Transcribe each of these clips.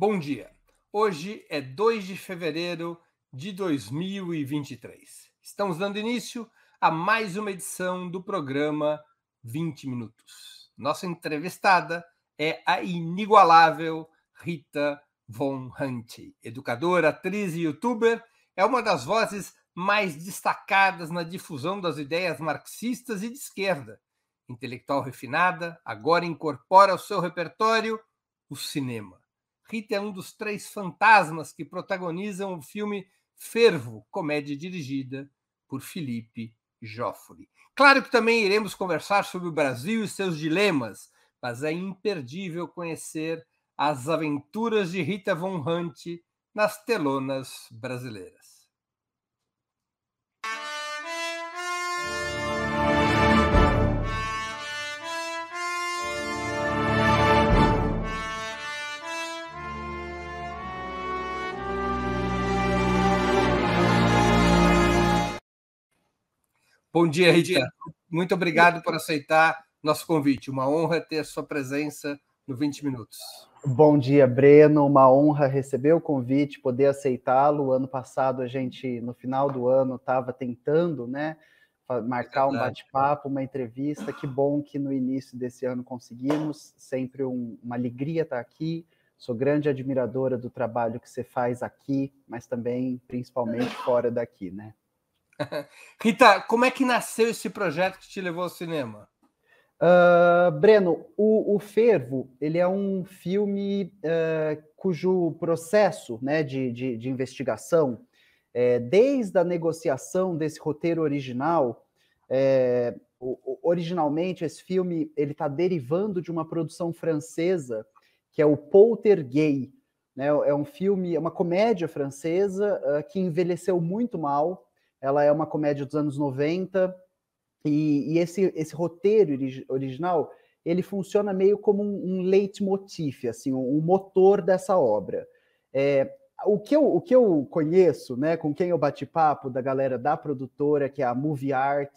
Bom dia. Hoje é 2 de fevereiro de 2023. Estamos dando início a mais uma edição do programa 20 Minutos. Nossa entrevistada é a inigualável Rita Von Hunt, educadora, atriz e youtuber, é uma das vozes mais destacadas na difusão das ideias marxistas e de esquerda. Intelectual refinada, agora incorpora ao seu repertório o cinema. Rita é um dos três fantasmas que protagonizam o filme Fervo, comédia dirigida por Felipe Joffre. Claro que também iremos conversar sobre o Brasil e seus dilemas, mas é imperdível conhecer as aventuras de Rita Von Hunt nas telonas brasileiras. Bom dia, Rita. Muito obrigado por aceitar nosso convite. Uma honra ter a sua presença no 20 Minutos. Bom dia, Breno. Uma honra receber o convite, poder aceitá-lo. Ano passado, a gente, no final do ano, estava tentando, né? Marcar um bate-papo, uma entrevista. Que bom que no início desse ano conseguimos. Sempre um, uma alegria estar aqui. Sou grande admiradora do trabalho que você faz aqui, mas também, principalmente, fora daqui, né? Rita, como é que nasceu esse projeto que te levou ao cinema? Uh, Breno, o, o, Fervo ele é um filme uh, cujo processo né, de, de, de investigação, é, desde a negociação desse roteiro original, é, originalmente esse filme ele está derivando de uma produção francesa que é o Poltergeist, né, é um filme, é uma comédia francesa uh, que envelheceu muito mal, ela é uma comédia dos anos 90, e, e esse, esse roteiro original, ele funciona meio como um, um leitmotiv, assim, um, um motor dessa obra. É, o, que eu, o que eu conheço, né, com quem eu bati papo, da galera da produtora, que é a Movie Art,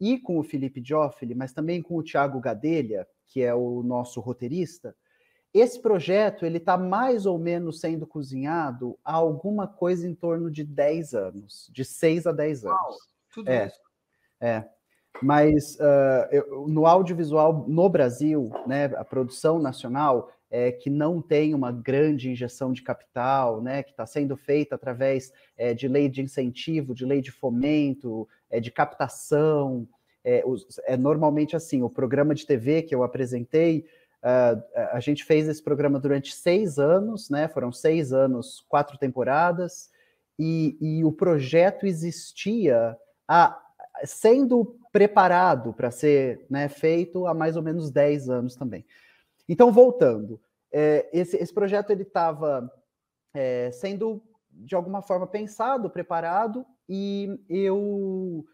e com o Felipe Joffre, mas também com o Thiago Gadelha, que é o nosso roteirista, esse projeto ele está mais ou menos sendo cozinhado há alguma coisa em torno de 10 anos, de 6 a 10 anos. Uau, tudo é, isso. É. Mas uh, eu, no audiovisual no Brasil, né, a produção nacional é, que não tem uma grande injeção de capital, né, que está sendo feita através é, de lei de incentivo, de lei de fomento, é, de captação. É, os, é normalmente assim, o programa de TV que eu apresentei a gente fez esse programa durante seis anos, né? Foram seis anos, quatro temporadas, e, e o projeto existia a, sendo preparado para ser né, feito há mais ou menos dez anos também. Então, voltando, é, esse, esse, projeto ele estava é, sendo de alguma forma pensado, preparado, e eu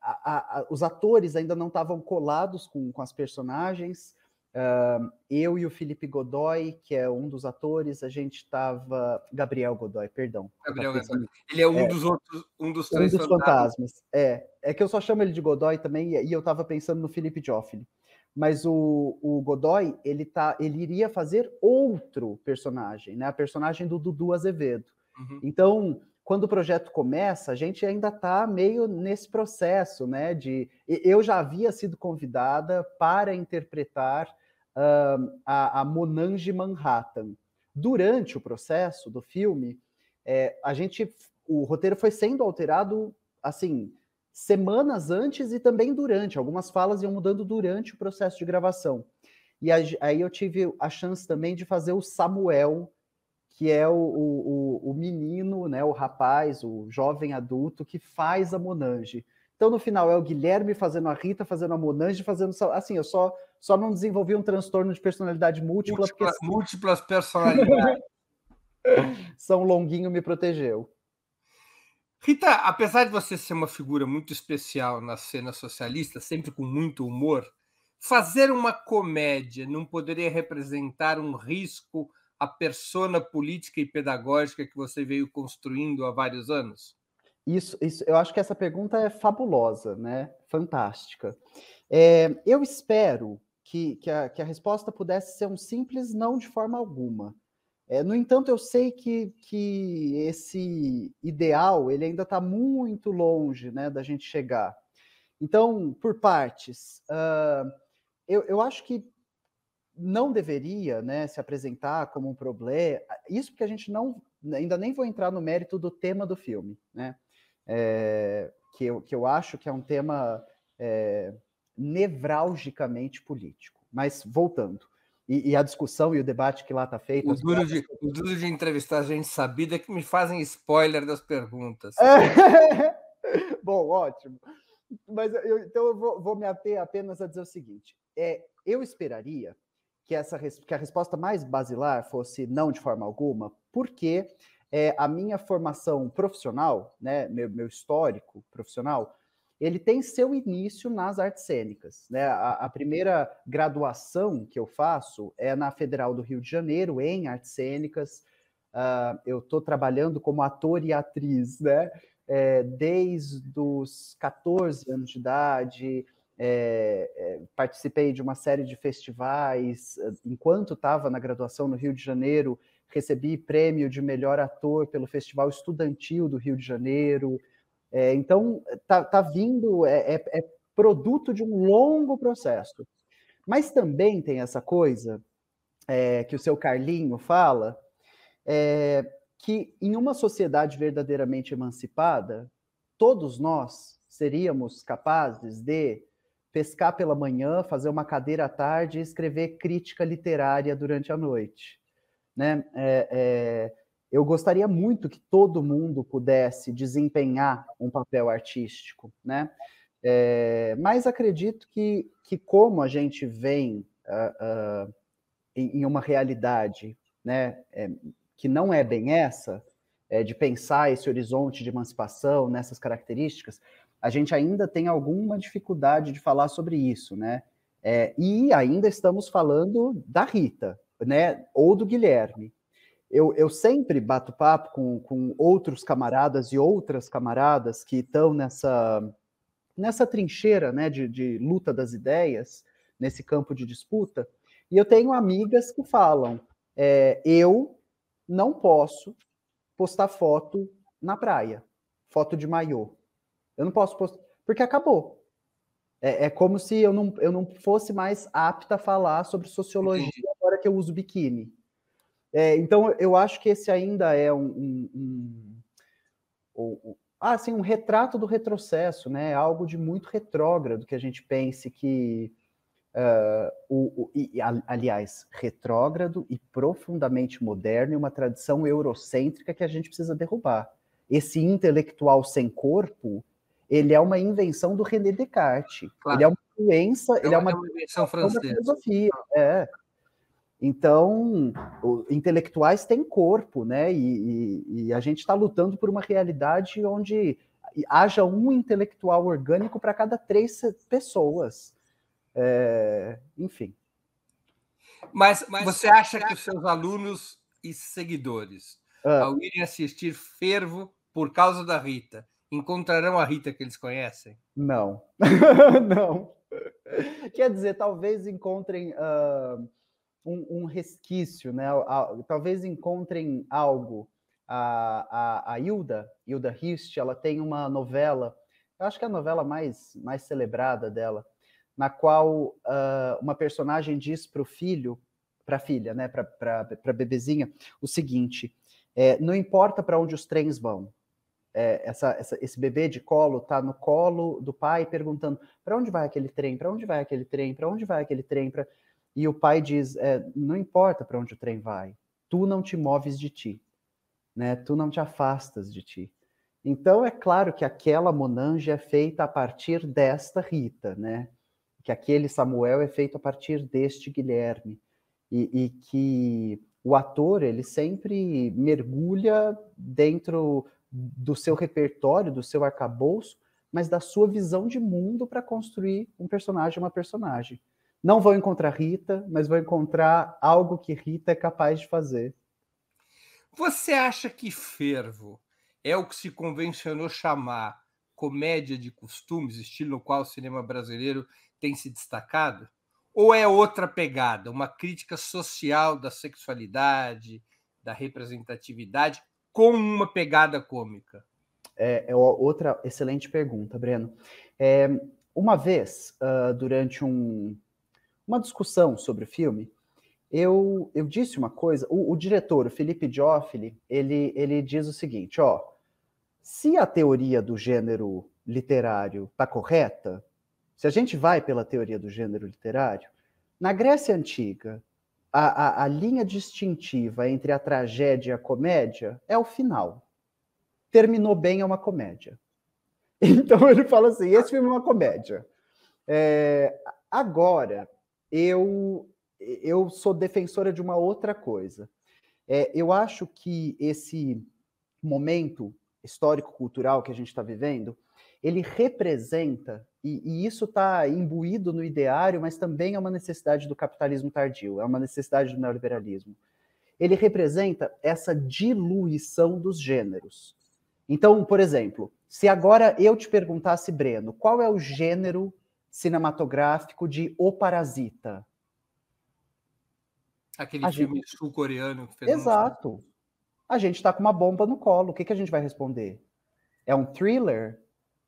a, a, os atores ainda não estavam colados com, com as personagens. Uh, eu e o Felipe Godoy, que é um dos atores, a gente estava. Gabriel Godoy, perdão. Gabriel Godoy. Ele é um é, dos outros, um dos três um dos fantasmas. fantasmas. É, é que eu só chamo ele de Godoy também, e eu estava pensando no Felipe Joffre. Mas o, o Godoy, ele, tá, ele iria fazer outro personagem, né? A personagem do Dudu Azevedo. Uhum. Então, quando o projeto começa, a gente ainda está meio nesse processo, né? De eu já havia sido convidada para interpretar uh, a, a Monange Manhattan. Durante o processo do filme, é, a gente, o roteiro foi sendo alterado, assim, semanas antes e também durante. Algumas falas iam mudando durante o processo de gravação. E aí eu tive a chance também de fazer o Samuel, que é o, o, o menino, né, o rapaz, o jovem adulto que faz a Monange. Então, no final, é o Guilherme fazendo a Rita, fazendo a Monange, fazendo. Assim, eu só, só não desenvolvi um transtorno de personalidade múltipla. Múltipla, porque... Múltiplas personalidades. São Longuinho me protegeu. Rita, apesar de você ser uma figura muito especial na cena socialista, sempre com muito humor, fazer uma comédia não poderia representar um risco à persona política e pedagógica que você veio construindo há vários anos? Isso, isso, eu acho que essa pergunta é fabulosa, né? Fantástica. É, eu espero que, que, a, que a resposta pudesse ser um simples não de forma alguma. É, no entanto, eu sei que, que esse ideal ele ainda está muito longe né, da gente chegar. Então, por partes, uh, eu, eu acho que não deveria né, se apresentar como um problema. Isso porque a gente não ainda nem vou entrar no mérito do tema do filme, né? É, que, eu, que eu acho que é um tema é, nevralgicamente político. Mas voltando. E, e, a discussão e o debate que lá está feito. O duro, de, o duro de entrevistar gente sabida é que me fazem spoiler das perguntas. Bom, ótimo. Mas eu, então eu vou, vou, me ater apenas a dizer o seguinte: é, eu esperaria que, essa, que a resposta mais basilar fosse não de forma alguma, porque é, a minha formação profissional, né, meu, meu histórico profissional, ele tem seu início nas artes cênicas. Né? A, a, primeira graduação que eu faço é na Federal do Rio de Janeiro, em artes cênicas. Uh, eu estou trabalhando como ator e atriz, né? É, desde os 14 anos de idade, é, é, participei de uma série de festivais. Enquanto estava na graduação no Rio de Janeiro, recebi prêmio de melhor ator pelo Festival Estudantil do Rio de Janeiro. É, então, tá, tá vindo, é, é, é, produto de um longo processo. Mas também tem essa coisa é, que o seu Carlinho fala, é, que em uma sociedade verdadeiramente emancipada, todos nós seríamos capazes de pescar pela manhã, fazer uma cadeira à tarde e escrever crítica literária durante a noite. Né? É, é, eu gostaria muito que todo mundo pudesse desempenhar um papel artístico, né? É, mas acredito que, que como a gente vem uh, uh, em, em, uma realidade né, é, que não é bem essa, é, de pensar esse horizonte de emancipação nessas características, a gente ainda tem alguma dificuldade de falar sobre isso, né? É, e ainda estamos falando da Rita, né? Ou do Guilherme eu, eu sempre bato papo com, com outros camaradas e outras camaradas que estão nessa, nessa trincheira né, de, de luta das ideias, nesse campo de disputa, e eu tenho amigas que falam: é, eu não posso postar foto na praia, foto de maiô. Eu não posso postar, porque acabou. É, é, como se eu não, eu não fosse mais apta a falar sobre sociologia Agora que eu uso biquíni. É, então, eu acho que esse ainda é um, um, um, um, ah, assim, um retrato do retrocesso, né? Algo de muito retrógrado que a gente pense que. Uh, o, o e, aliás, retrógrado e profundamente moderno e uma tradição eurocêntrica que a gente precisa derrubar. Esse intelectual sem corpo, ele é uma invenção do René Descartes. Claro. Ele é uma doença, é ele é uma, é uma invenção francesa. Filosofia. É. Então, intelectuais têm corpo, né? E, e, e a gente está lutando por uma realidade onde haja um intelectual orgânico para cada três pessoas. É, enfim. Mas, Mas, você acha que os seus alunos e seguidores, ah. ao irem assistir Fervo por causa da Rita, encontrarão a Rita que eles conhecem? Não. Não. Quer dizer, talvez encontrem. Uh um, um resquício, né? Talvez encontrem algo. A, a, a Hilda, Hilda ela tem uma novela, eu acho que é a novela mais, mais celebrada dela, na qual uh, uma personagem diz para o filho, para a filha, né, para a bebezinha, o seguinte: é, não importa para onde os trens vão. É, essa, essa, esse bebê de colo está no colo do pai perguntando para onde vai aquele trem, para onde vai aquele trem, para onde vai aquele trem, pra... E o pai diz: é, não importa para onde o trem vai, tu não te moves de ti, né? Tu não te afastas de ti. Então é claro que aquela Monange é feita a partir desta Rita, né? Que aquele Samuel é feito a partir deste Guilherme e, e que o ator ele sempre mergulha dentro do seu repertório, do seu arcabouço, mas da sua visão de mundo para construir um personagem, uma personagem. Não vou encontrar Rita, mas vou encontrar algo que Rita é capaz de fazer. Você acha que Fervo é o que se convencionou chamar comédia de costumes, estilo no qual o cinema brasileiro tem se destacado? Ou é outra pegada, uma crítica social da sexualidade, da representatividade com uma pegada cômica? É, é outra excelente pergunta, Breno. É, uma vez, uh, durante um, uma discussão sobre o filme, eu, eu disse uma coisa. O, o diretor, o Felipe Joffoli, ele, ele diz o seguinte: ó, se a teoria do gênero literário está correta, se a gente vai pela teoria do gênero literário, na Grécia Antiga, a, a, a linha distintiva entre a tragédia e a comédia é o final. Terminou bem é uma comédia. Então ele fala assim: esse filme é uma comédia. É, agora, eu, eu sou defensora de uma outra coisa. É, eu acho que esse momento histórico-cultural que a gente está vivendo, ele representa, e, e isso está imbuído no ideário, mas também é uma necessidade do capitalismo tardio, é uma necessidade do neoliberalismo. Ele representa essa diluição dos gêneros. Então, por exemplo, se agora eu te perguntasse, Breno, qual é o gênero cinematográfico de O Parasita? Aquele a filme gente... sul-coreano que fez Exato. A gente está com uma bomba no colo. O que, que a gente vai responder? É um thriller?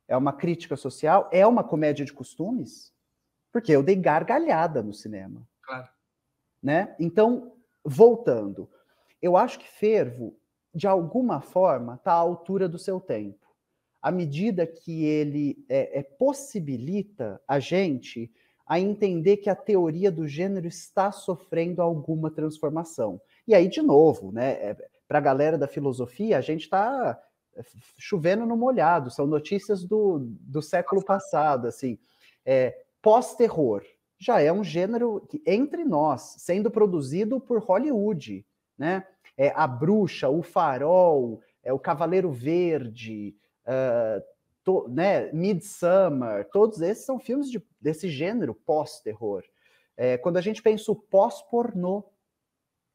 É uma crítica social? É uma comédia de costumes? Porque eu dei gargalhada no cinema. Claro. Né? Então, voltando, eu acho que Fervo, de alguma forma, está à altura do seu tempo. À medida que ele é, é, possibilita a gente a entender que a teoria do gênero está sofrendo alguma transformação. E aí, de novo, né, é, para a galera da filosofia, a gente está é, chovendo no molhado, são notícias do, do século passado, assim, é, pós-terror, já é um gênero que, entre nós, sendo produzido por Hollywood, né? É, a Bruxa, o Farol, é o Cavaleiro Verde, to, né, Midsummer, todos esses são filmes de, desse gênero pós-terror. É, quando a gente pensa o pós-pornô,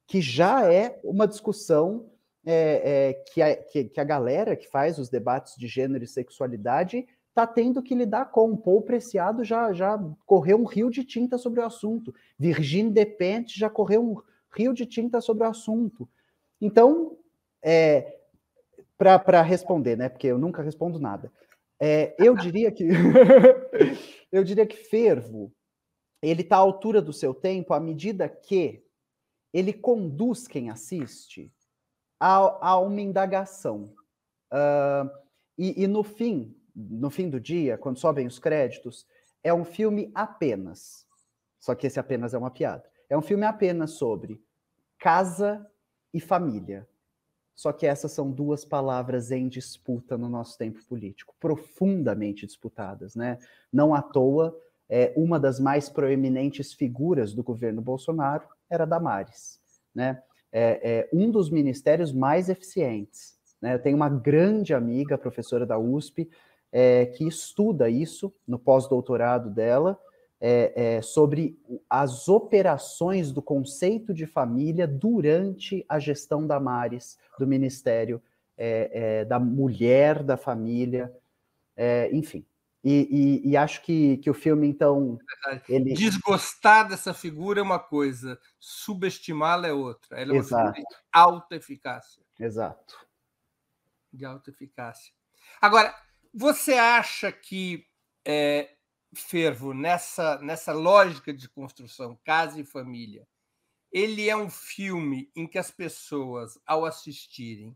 que já é uma discussão é, é, que, a, que, que, a galera que faz os debates de gênero e sexualidade está tendo que lidar com. O Paul Preciado já, já correu um rio de tinta sobre o assunto. Virginie Despentes já correu um rio de tinta sobre o assunto. Então, é, para responder, né? Porque eu nunca respondo nada. É, eu diria que eu diria que fervo ele está à altura do seu tempo à medida que ele conduz quem assiste a, a uma indagação. Uh, e, e, no fim, no fim do dia, quando sobem os créditos, é um filme apenas. Só que esse apenas é uma piada. É um filme apenas sobre casa e família. Só que essas são duas palavras em disputa no nosso tempo político, profundamente disputadas, né? Não à toa, é, uma das mais proeminentes figuras do governo Bolsonaro era Damares, né? É, é um dos ministérios mais eficientes. Né? Eu tenho uma grande amiga, professora da USP, é, que estuda isso no pós-doutorado dela, é, é, sobre as operações do conceito de família durante a gestão da Mares, do Ministério é, é da Mulher, da Família, é, enfim. E, e, e, acho que, que o filme, então. Ele... Desgostar dessa figura é uma coisa, subestimá-la é outra. Ela é uma Exato. figura de alta eficácia. Exato. De alta eficácia. Agora, você acha que é, fervo nessa, nessa lógica de construção casa e família, ele é um filme em que as pessoas, ao assistirem,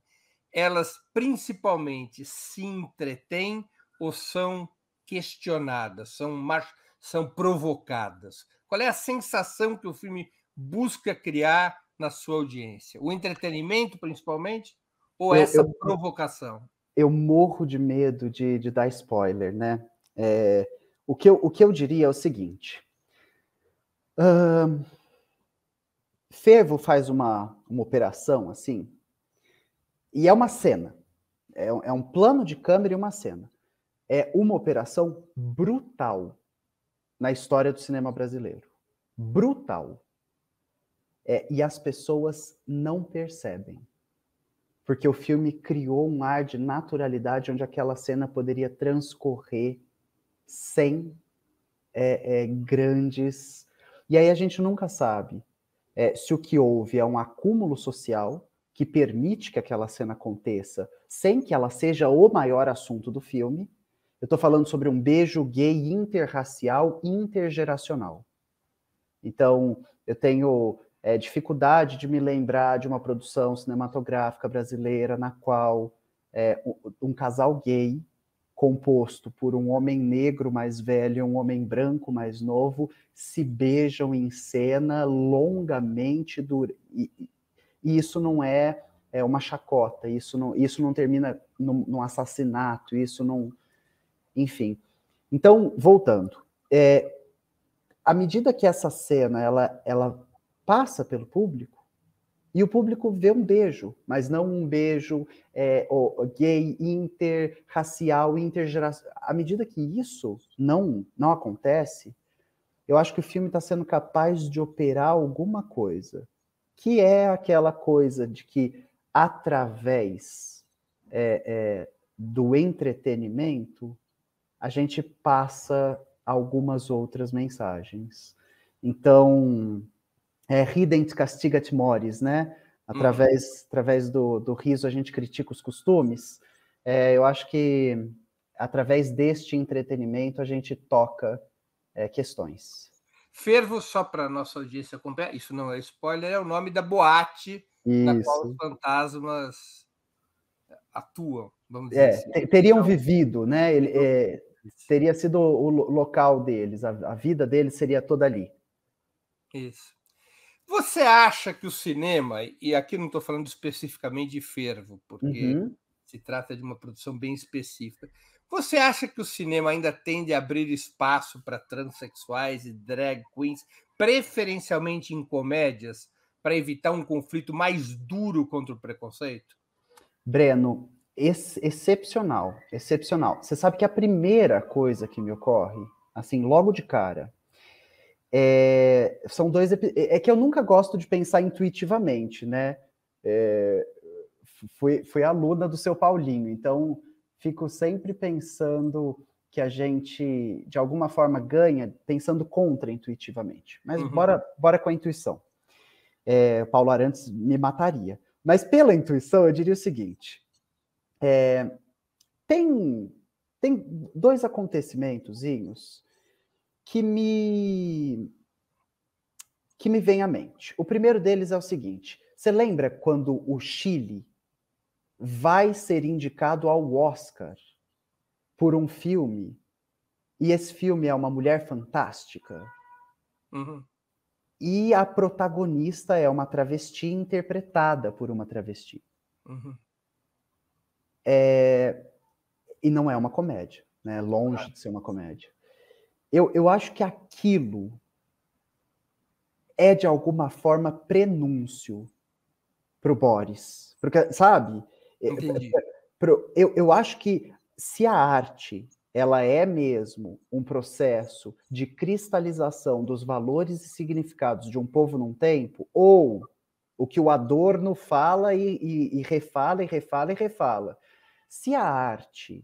elas principalmente se entretêm ou são questionadas, são, são provocadas? Qual é a sensação que o filme busca criar na sua audiência? O entretenimento, principalmente, ou eu, essa eu, provocação? Eu morro de medo de, de dar spoiler, né? É, o que eu, o que eu diria é o seguinte: uh, Fervo faz uma, uma operação assim, e é uma cena, é, é um plano de câmera e uma cena. É uma operação brutal na história do cinema brasileiro. Brutal. É, e as pessoas não percebem. Porque o filme criou um ar de naturalidade onde aquela cena poderia transcorrer sem é, é, grandes. E aí a gente nunca sabe é, se o que houve é um acúmulo social, que permite que aquela cena aconteça sem que ela seja o maior assunto do filme. Eu estou falando sobre um beijo gay interracial intergeracional. Então, eu tenho é, dificuldade de me lembrar de uma produção cinematográfica brasileira na qual é, um, um casal gay composto por um homem negro mais velho e um homem branco mais novo se beijam em cena longamente dur e, e isso não é, é, uma chacota, isso não, isso não termina num, num assassinato, isso não. Enfim. Então, voltando. É, à medida que essa cena ela, ela passa pelo público, e o público vê um beijo, mas não um beijo é, gay, interracial, intergeracional. À medida que isso não, não acontece, eu acho que o filme está sendo capaz de operar alguma coisa, que é aquela coisa de que, através é, é, do entretenimento, a gente passa algumas outras mensagens. Então, é, rident castigat mores, né? Através, uhum. através do, do riso a gente critica os costumes. É, eu acho que através deste entretenimento a gente toca é, questões. Fervo, só para nossa audiência acompanhar, isso não é spoiler, é o nome da boate isso. na qual os fantasmas atuam, vamos dizer é, assim. Teriam então, vivido, né? Ele, é, teria sido o local deles, a, a vida deles seria toda ali. Isso. Você acha que o cinema, e aqui não estou falando especificamente de fervo, porque uhum. se trata de uma produção bem específica, você acha que o cinema ainda tende a abrir espaço para transexuais e drag queens, preferencialmente em comédias, para evitar um conflito mais duro contra o preconceito? Breno, ex excepcional, excepcional. Você sabe que a primeira coisa que me ocorre, assim, logo de cara, é, são dois. É, é que eu nunca gosto de pensar intuitivamente, né? É, fui, fui aluna do seu Paulinho, então fico sempre pensando que a gente, de alguma forma, ganha pensando contra-intuitivamente. Mas uhum. bora, bora com a intuição. É, Paulo Arantes me mataria. Mas pela intuição, eu diria o seguinte: é, tem, tem dois acontecimentos que me que me vem à mente. O primeiro deles é o seguinte: você lembra quando o Chile vai ser indicado ao Oscar por um filme e esse filme é uma mulher fantástica? Uhum. E a protagonista é uma travesti interpretada por uma travesti. Uhum. É... E não é uma comédia, né? Longe de ser uma comédia eu, eu acho que aquilo é de alguma forma prenúncio para o Boris. Porque, sabe? É, Entendi. Eu, eu acho que se a arte ela é mesmo um processo de cristalização dos valores e significados de um povo num tempo, ou o que o Adorno fala e, e, e refala e refala e refala. Se a arte,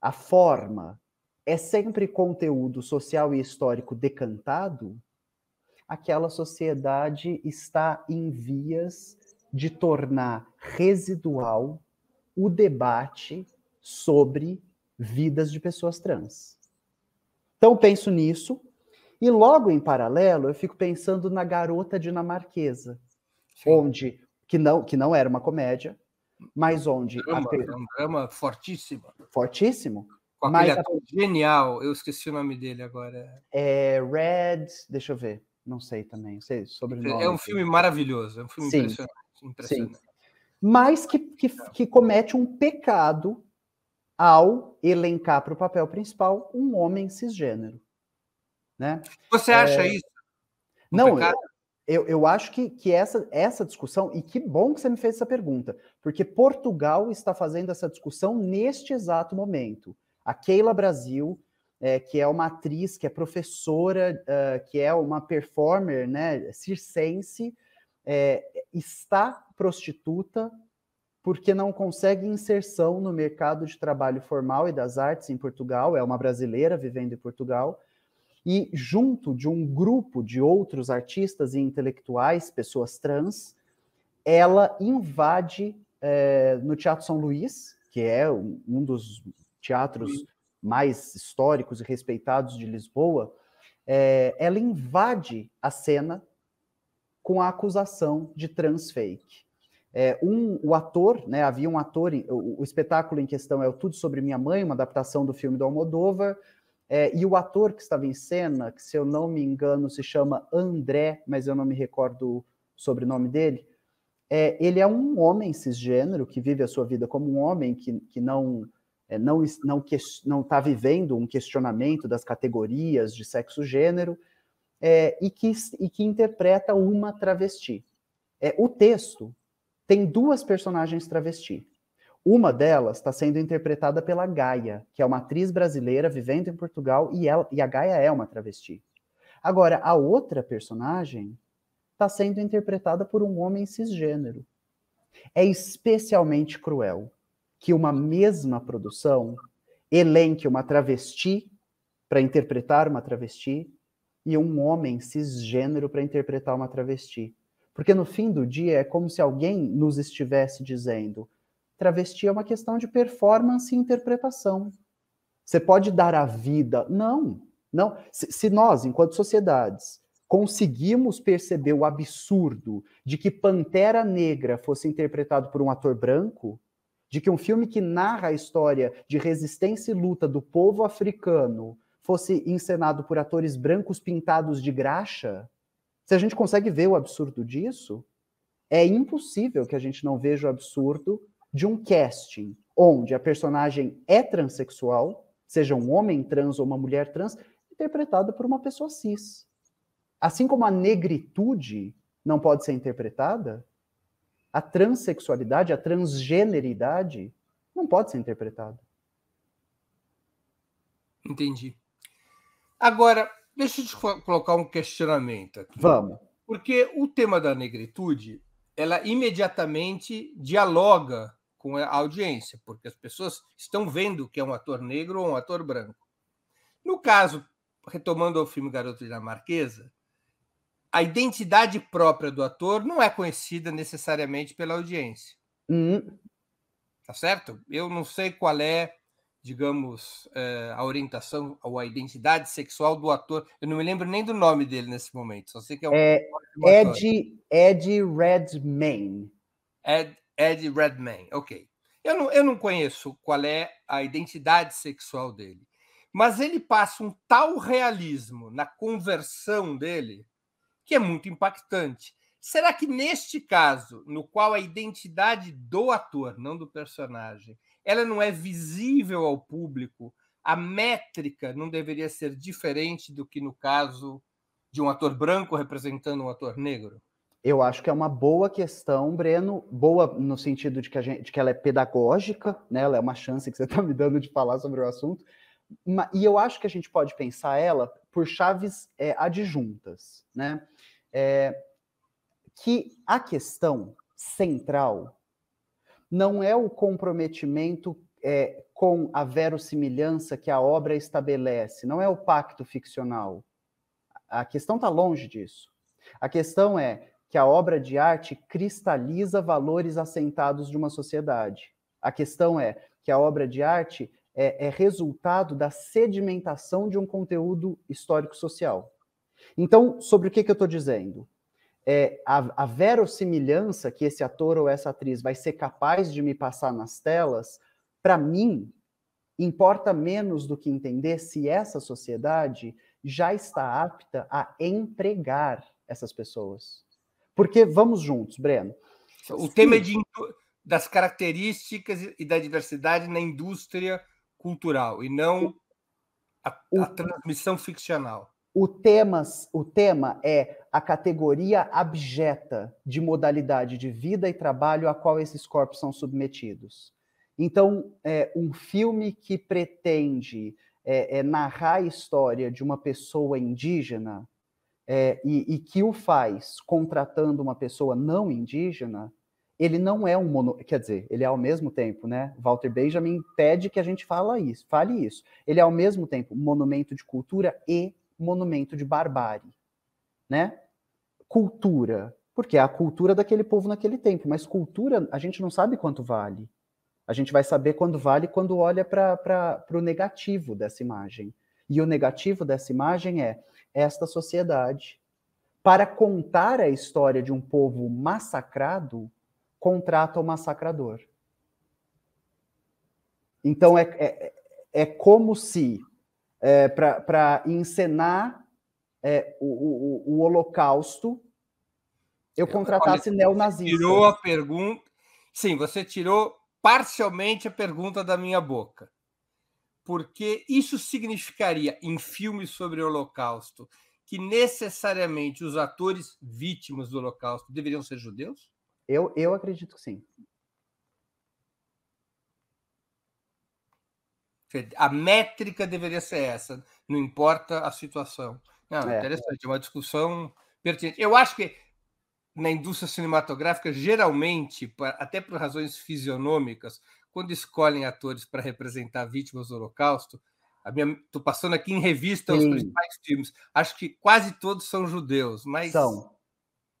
a forma, é sempre conteúdo social e histórico decantado, aquela sociedade está em vias de tornar residual o debate sobre vidas de pessoas trans. Então penso nisso e logo em paralelo eu fico pensando na garota dinamarquesa, Sim. onde que não que não era uma comédia, mas onde drama, a... um drama fortíssimo. Fortíssimo. Com Mas a... genial, eu esqueci o nome dele agora. É Red, deixa eu ver, não sei também, sei sobre É um filme maravilhoso, é um filme Sim. impressionante. impressionante. Sim. Mas que, que, que comete um pecado ao elencar para o papel principal um homem cisgênero. Né? Você acha é... isso? Um não, eu, eu acho que, que essa, essa discussão, e que bom que você me fez essa pergunta, porque Portugal está fazendo essa discussão neste exato momento. A Keila Brasil, é, que é uma atriz, que é professora, uh, que é uma performer né, circense, é, está prostituta porque não consegue inserção no mercado de trabalho formal e das artes em Portugal, é uma brasileira vivendo em Portugal, e junto de um grupo de outros artistas e intelectuais, pessoas trans, ela invade é, no Teatro São Luís, que é um dos teatros mais históricos e respeitados de Lisboa, é, ela invade a cena com a acusação de transfake. É, um, o ator, né, havia um ator, o, o, espetáculo em questão é o Tudo Sobre Minha Mãe, uma adaptação do filme do Almodóvar, é, e o ator que estava em cena, que se eu não me engano se chama André, mas eu não me recordo o sobrenome dele, é, ele é um homem cisgênero que vive a sua vida como um homem que, que não é, não está vivendo um questionamento das categorias de sexo gênero é, e que e que interpreta uma travesti. É, o texto tem duas personagens travesti. Uma delas está sendo interpretada pela Gaia, que é uma atriz brasileira vivendo em Portugal e, ela, e a Gaia é uma travesti. Agora, a outra personagem está sendo interpretada por um homem cisgênero. É especialmente cruel que uma mesma produção elenque uma travesti para interpretar uma travesti e um homem cisgênero para interpretar uma travesti. Porque no fim do dia é como se alguém nos estivesse dizendo: travesti é uma questão de performance e interpretação. Você pode dar a vida. Não, não. Se, se nós, enquanto sociedades, conseguimos perceber o absurdo de que Pantera Negra fosse interpretado por um ator branco, de que um filme que narra a história de resistência e luta do povo africano fosse encenado por atores brancos pintados de graxa, se a gente consegue ver o absurdo disso, é impossível que a gente não veja o absurdo de um casting onde a personagem é transexual, seja um homem trans ou uma mulher trans, interpretada por uma pessoa cis. Assim como a negritude não pode ser interpretada, a transexualidade, a transgeneridade não pode ser interpretada. Entendi. Agora, deixa eu te colocar um questionamento aqui. Vamos. Porque o tema da negritude, ela imediatamente dialoga com a audiência, porque as pessoas estão vendo que é um ator negro ou um ator branco. No caso, retomando o filme Garoto Dinamarquesa, a identidade própria do ator não é conhecida necessariamente pela audiência. Uhum. Tá certo? Eu não sei qual é, digamos, é, a orientação ou a identidade sexual do ator. Eu não me lembro nem do nome dele nesse momento. Só sei que é um. É, Ed, Ed Redmayne. Ed, Ed Redmayne, ok. Eu não, eu não conheço qual é a identidade sexual dele. Mas ele passa um tal realismo na conversão dele que é muito impactante. Será que neste caso, no qual a identidade do ator, não do personagem, ela não é visível ao público, a métrica não deveria ser diferente do que no caso de um ator branco representando um ator negro? Eu acho que é uma boa questão, Breno, boa no sentido de que, gente, de que ela é pedagógica, né? ela é uma chance que você está me dando de falar sobre o assunto, e eu acho que a gente pode pensar ela por chaves é, adjuntas, né? É, que a questão central não é o comprometimento é, com a verossimilhança que a obra estabelece, não é o pacto ficcional. A questão está longe disso. A questão é que a obra de arte cristaliza valores assentados de uma sociedade. A questão é que a obra de arte é, é resultado da sedimentação de um conteúdo histórico-social. Então, sobre o que, que eu estou dizendo? É, a, a verossimilhança que esse ator ou essa atriz vai ser capaz de me passar nas telas, para mim, importa menos do que entender se essa sociedade já está apta a empregar essas pessoas. Porque vamos juntos, Breno. O Sim. tema é de, das características e da diversidade na indústria cultural e não a, a transmissão ficcional. O, temas, o tema é a categoria abjeta de modalidade de vida e trabalho a qual esses corpos são submetidos. Então, é, um filme que pretende é, é, narrar a história de uma pessoa indígena é, e, e, que o faz contratando uma pessoa não indígena, ele não é um mono, quer dizer, ele é ao mesmo tempo, né? Walter Benjamin pede que a gente fala isso, fale isso. Ele é ao mesmo tempo um monumento de cultura e monumento de barbárie, né? Cultura. porque é a cultura daquele povo naquele tempo. Mas cultura, a gente não sabe quanto vale. A gente vai saber quando vale quando olha para o negativo dessa imagem. E o negativo dessa imagem é esta sociedade, para contar a história de um povo massacrado, contrata o massacrador. Então é, é, é como se, é, para encenar é, o, o, o, Holocausto, eu contratasse neonazista. Tirou a pergunta. Sim, você tirou parcialmente a pergunta da minha boca. Porque isso significaria, em filmes sobre o Holocausto, que necessariamente os atores vítimas do Holocausto deveriam ser judeus? Eu, eu acredito que sim. A métrica deveria ser essa, não importa a situação. Não, é. interessante, é uma discussão pertinente. Eu acho que na indústria cinematográfica, geralmente, até por razões fisionômicas, quando escolhem atores para representar vítimas do Holocausto, estou passando aqui em revista Sim. os principais filmes, acho que quase todos são judeus, mas são.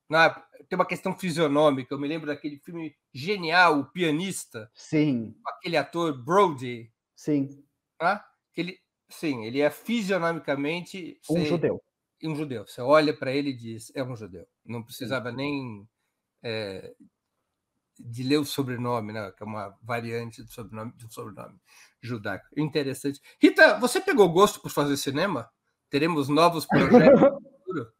Na, tem uma questão fisionômica. Eu me lembro daquele filme genial, O Pianista. Sim. Aquele ator Brody. Sim. Né? Ele, sim, ele é fisionomicamente um judeu. Um judeu. Você olha para ele e diz: é um judeu. Não precisava sim. nem é, de ler o sobrenome, né? que é uma variante do sobrenome, do sobrenome judaico. Interessante. Rita, você pegou gosto por fazer cinema? Teremos novos projetos no futuro?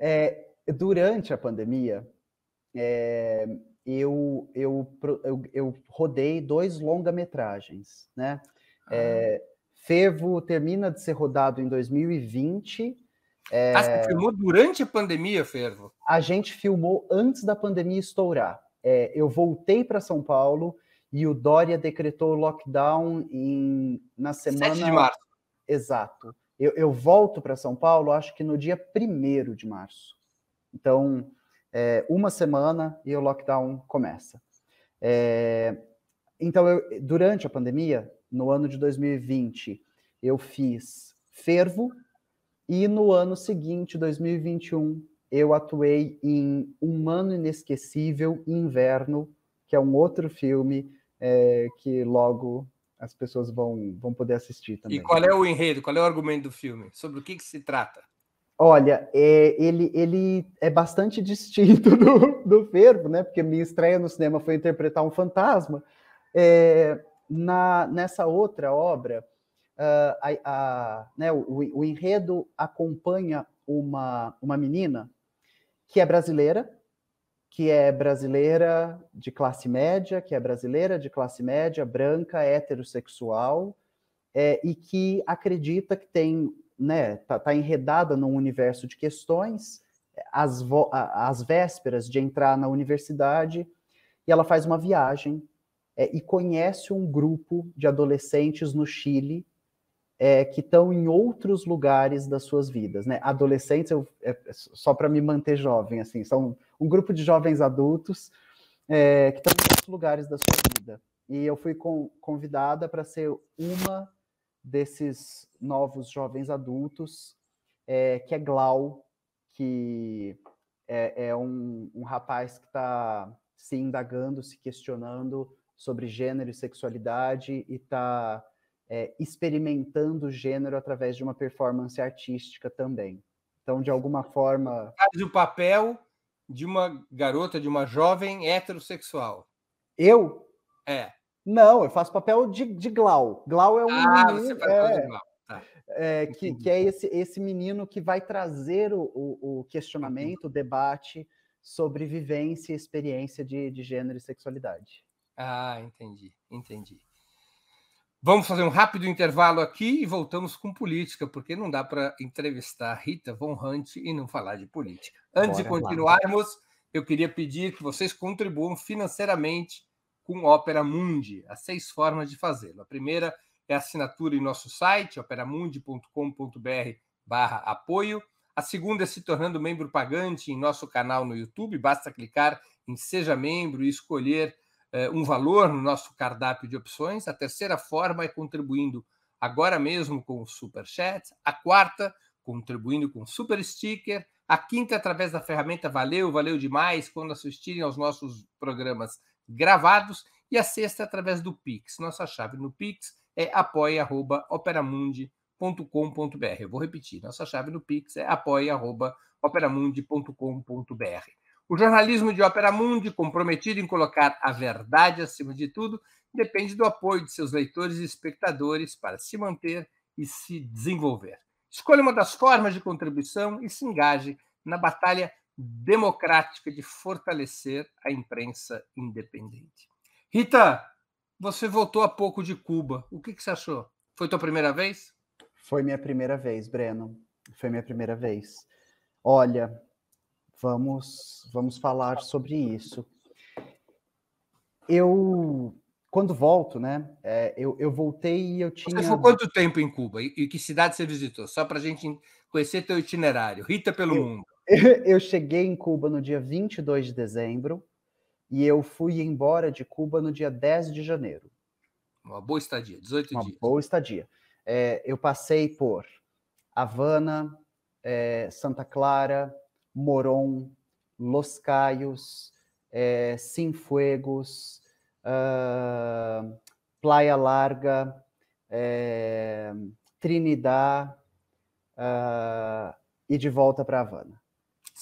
É, durante a pandemia, é, eu, eu, eu, eu, rodei dois longa-metragens, né? Ah. É, Fervo termina de ser rodado em 2020. É, ah, você filmou durante a pandemia, Fervo? A gente filmou antes da pandemia estourar. É, eu voltei para São Paulo e o Dória decretou lockdown em, na semana. 7 de março. Exato. Eu, eu volto para São Paulo, acho que no dia 1 de março. Então, é, uma semana e o lockdown começa. É, então, eu, durante a pandemia, no ano de 2020, eu fiz Fervo, e no ano seguinte, 2021, eu atuei em Um Ano Inesquecível Inverno, que é um outro filme é, que logo as pessoas vão, vão poder assistir também. E qual é o enredo, qual é o argumento do filme? Sobre o que, que se trata? Olha, é, ele, ele é bastante distinto do, do Fervo, né? Porque minha estreia no cinema foi interpretar um fantasma. É, na, nessa outra obra, uh, a, a, né, o, o, enredo acompanha uma, uma menina que é brasileira, que é brasileira de classe média, que é brasileira de classe média, branca, heterossexual, é, e que acredita que tem né, tá, tá enredada num universo de questões, às, às vésperas de entrar na universidade, e ela faz uma viagem é, e conhece um grupo de adolescentes no Chile é, que estão em outros lugares das suas vidas, né? Adolescentes, eu, é, só para me manter jovem, assim, são um grupo de jovens adultos é, que estão em outros lugares da sua vida. E eu fui com, convidada para ser uma desses novos jovens adultos, é, que é Glau, que é, é um, um, rapaz que está se indagando, se questionando sobre gênero e sexualidade e está é, experimentando o gênero através de uma performance artística também. Então, de alguma forma. Faz o papel de uma garota, de uma jovem heterossexual. Eu? É. Não, eu faço papel de, de Glau. Glau é um ah, menino, você faz é, de Glau. Tá. É, que, que, é esse, esse menino que vai trazer o, o, o questionamento, o debate sobre vivência e experiência de, de gênero e sexualidade. Ah, entendi, entendi. Vamos fazer um rápido intervalo aqui e voltamos com política, porque não dá para entrevistar Rita Von Hunt e não falar de política. Antes Bora de continuarmos, lá. eu queria pedir que vocês contribuam financeiramente com Opera Mundi. Há seis formas de fazê-lo. A primeira é a assinatura em nosso site, operamundi.com.br barra apoio. A segunda é se tornando membro pagante em nosso canal no YouTube. Basta clicar em Seja Membro e escolher eh, um valor no nosso cardápio de opções. A terceira forma é contribuindo agora mesmo com o Super Chat. A quarta, contribuindo com Super Sticker. A quinta, através da ferramenta Valeu, valeu demais, quando assistirem aos nossos programas gravados. E a sexta, através do Pix. Nossa chave no Pix é apoia.operamundi.com.br. Eu vou repetir, nossa chave no Pix é apoia.operamundi.com.br. O jornalismo de Opera Mundi, comprometido em colocar a verdade acima de tudo, depende do apoio de seus leitores e espectadores para se manter e se desenvolver. Escolha uma das formas de contribuição e se engaje na batalha democrática de fortalecer a imprensa independente. Rita, você voltou há pouco de Cuba. O que, que você achou? Foi tua primeira vez? Foi minha primeira vez, Breno. Foi minha primeira vez. Olha, vamos vamos falar sobre isso. Eu quando volto, né? É, eu, eu voltei e eu tinha. Você ficou quanto tempo em Cuba? E, e que cidade você visitou? Só para a gente conhecer teu itinerário. Rita pelo eu, mundo. Eu cheguei em Cuba no dia 22 de dezembro e eu fui embora de Cuba no dia 10 de janeiro. Uma boa estadia, 18 Uma dias. Uma boa estadia. É, eu passei por Havana, é, Santa Clara, Moron, Los Cayos, é, Sinfuegos, uh, Playa Larga, é, Trinidad uh, e de volta para Havana.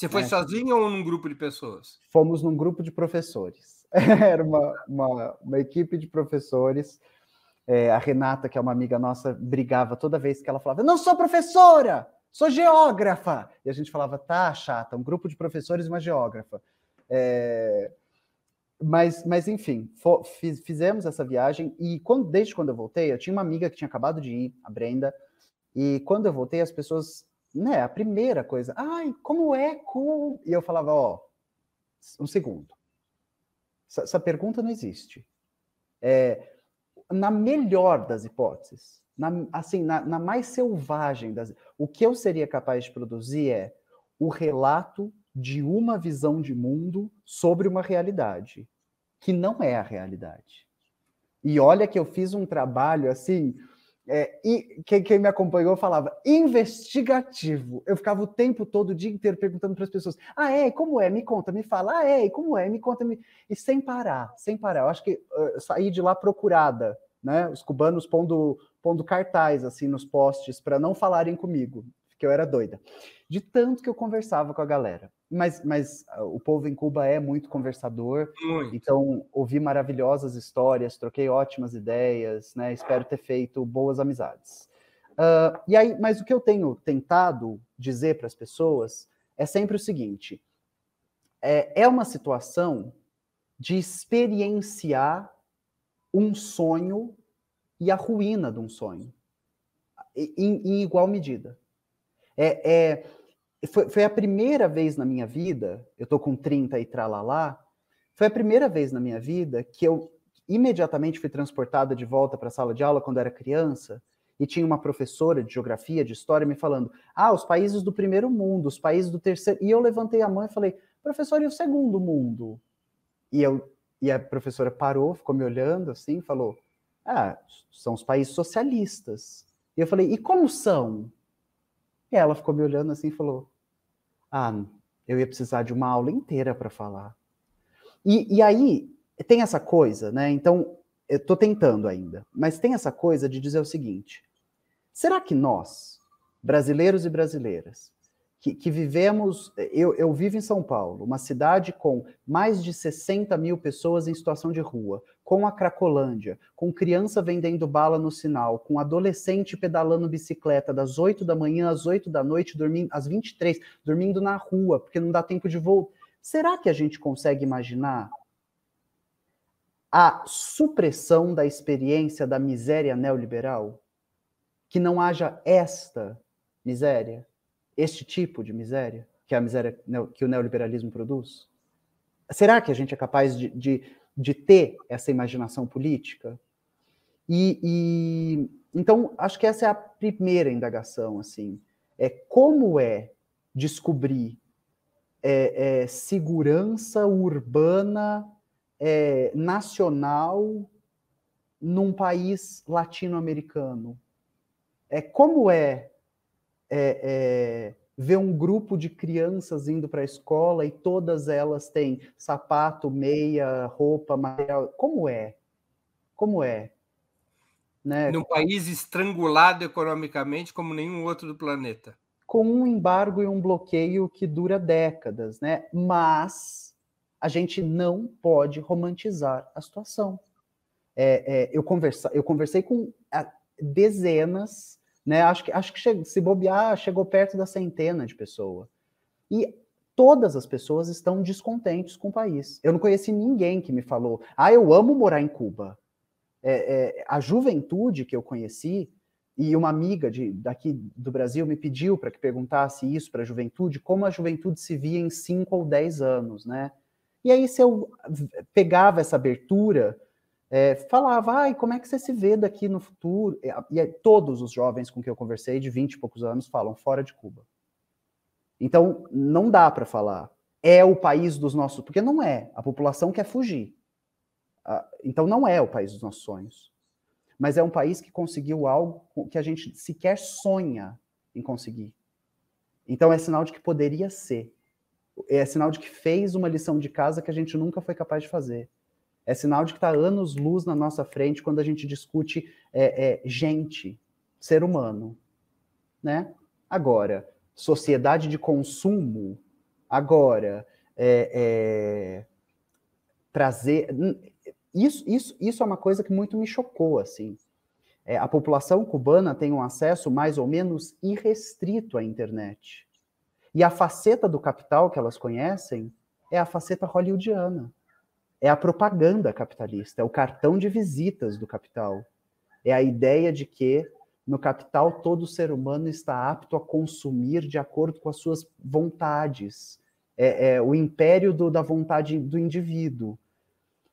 Você foi é. sozinho ou num grupo de pessoas? Fomos num grupo de professores. Era uma, uma, uma, equipe de professores. É, a Renata, que é uma amiga nossa, brigava toda vez que ela falava: Não sou professora, sou geógrafa. E a gente falava: Tá, chata, um grupo de professores e uma geógrafa. É, mas, mas enfim, fiz, fizemos essa viagem e quando, desde quando eu voltei, eu tinha uma amiga que tinha acabado de ir, a Brenda, e quando eu voltei, as pessoas, né, a primeira coisa, ai, como é cool? E eu falava, ó, um segundo. Essa, essa pergunta não existe. É, na melhor das hipóteses, na, assim, na, na mais selvagem das, o que eu seria capaz de produzir é o relato de uma visão de mundo sobre uma realidade que não é a realidade. E olha que eu fiz um trabalho assim, é, e quem, quem, me acompanhou falava investigativo. Eu ficava o tempo todo, o dia inteiro, perguntando para as pessoas: ah, é? Como é? Me conta, me fala. Ah, é? Como é? Me conta. Me... E sem parar, sem parar. Eu acho que uh, saí de lá procurada, né? Os cubanos pondo, pondo cartaz assim nos postes para não falarem comigo que eu era doida. De tanto que eu conversava com a galera. Mas, mas ah, o povo em Cuba é muito conversador, muito. então ouvi maravilhosas histórias, troquei ótimas ideias, né? Espero ter feito boas amizades. Uh, e aí, mas o que eu tenho tentado dizer para as pessoas é sempre o seguinte: é, é uma situação de experienciar um sonho e a ruína de um sonho, em, em igual medida. É, é, foi, foi, a primeira vez na minha vida, eu tô com 30 e tralalá, foi a primeira vez na minha vida que eu imediatamente fui transportada de volta para a sala de aula quando era criança, e tinha uma professora de geografia, de história, me falando: ah, os países do primeiro mundo, os países do terceiro. E eu levantei a mão e falei: professor, e o segundo mundo? E, eu, e a professora parou, ficou me olhando assim, falou: ah, são os países socialistas. E eu falei: e como são? E ela ficou me olhando assim e falou: Ah, eu ia precisar de uma aula inteira para falar. E, e aí tem essa coisa, né? Então, eu estou tentando ainda, mas tem essa coisa de dizer o seguinte: será que nós, brasileiros e brasileiras, que, que, vivemos. Eu, eu vivo em São Paulo, uma cidade com mais de 60 mil pessoas em situação de rua, com a Cracolândia, com criança vendendo bala no sinal, com adolescente pedalando bicicleta das 8 da manhã às 8 da noite, dormindo às 23, dormindo na rua, porque não dá tempo de voo. Será que a gente consegue imaginar a supressão da experiência da miséria neoliberal? Que não haja esta miséria? Este tipo de miséria, que a miséria que o neoliberalismo produz? Será que a gente é capaz de, de, de ter essa imaginação política? E, e, então acho que essa é a primeira indagação, assim, é como é descobrir é, é, segurança urbana é, nacional num país latino-americano. É como é é, é, ver um grupo de crianças indo para a escola e todas elas têm sapato, meia, roupa, material. Como é? Como é? Né? Num país estrangulado economicamente como nenhum outro do planeta. Com um embargo e um bloqueio que dura décadas, né? Mas a gente não pode romantizar a situação. É, é, eu, conversa, eu conversei com dezenas né? Acho que, acho que se bobear, chegou perto da centena de pessoas. E todas as pessoas estão descontentes com o país. Eu não conheci ninguém que me falou, ah, eu amo morar em Cuba. É, é, a juventude que eu conheci, e uma amiga de, daqui do Brasil me pediu para que perguntasse isso para a juventude, como a juventude se via em 5 ou 10 anos, né? E aí, se eu pegava essa abertura é, falava, ai, como é que você se vê daqui no futuro? E, todos os jovens com que eu conversei, de 20 e poucos anos, falam fora de Cuba. Então, não dá para falar, é o país dos nossos, porque não é, a população quer fugir. Então, não é o país dos nossos sonhos. Mas é um país que conseguiu algo que a gente sequer sonha em conseguir. Então, é sinal de que poderia ser. É sinal de que fez uma lição de casa que a gente nunca foi capaz de fazer é sinal de que está anos-luz na nossa frente quando a gente discute é, é, gente, ser humano. Né? Agora, sociedade de consumo, agora, é, é, trazer. Isso, isso, isso é uma coisa que muito me chocou, assim. É, a população cubana tem um acesso mais ou menos irrestrito à internet. E a faceta do capital que elas conhecem é a faceta hollywoodiana é a propaganda capitalista, é o cartão de visitas do capital. É a ideia de que no capital todo ser humano está apto a consumir de acordo com as suas vontades. É, é o império do, da vontade do indivíduo.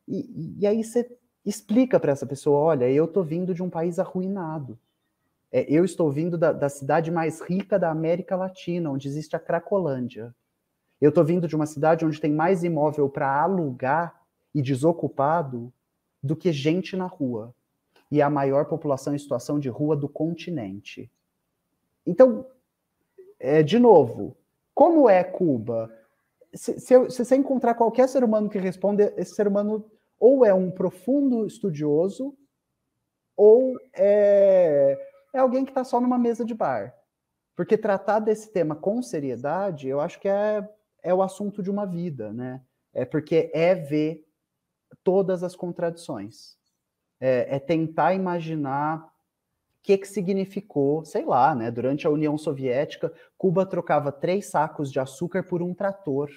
E, e aí você explica para essa pessoa: olha, eu estou vindo de um país arruinado. É, eu estou vindo da, da cidade mais rica da América Latina, onde existe a Cracolândia. Eu estou vindo de uma cidade onde tem mais imóvel para alugar e desocupado do que gente na rua. E a maior população em situação de rua do continente. Então, é, de novo, como é Cuba? Se, se, eu, se você encontrar qualquer ser humano que responda, esse ser humano ou é um profundo estudioso, ou é, é alguém que está só numa mesa de bar. Porque tratar desse tema com seriedade, eu acho que é, é o assunto de uma vida, né? É porque é ver todas as contradições. É, é tentar imaginar o que, que significou, sei lá, né? Durante a União Soviética, Cuba trocava três sacos de açúcar por um trator.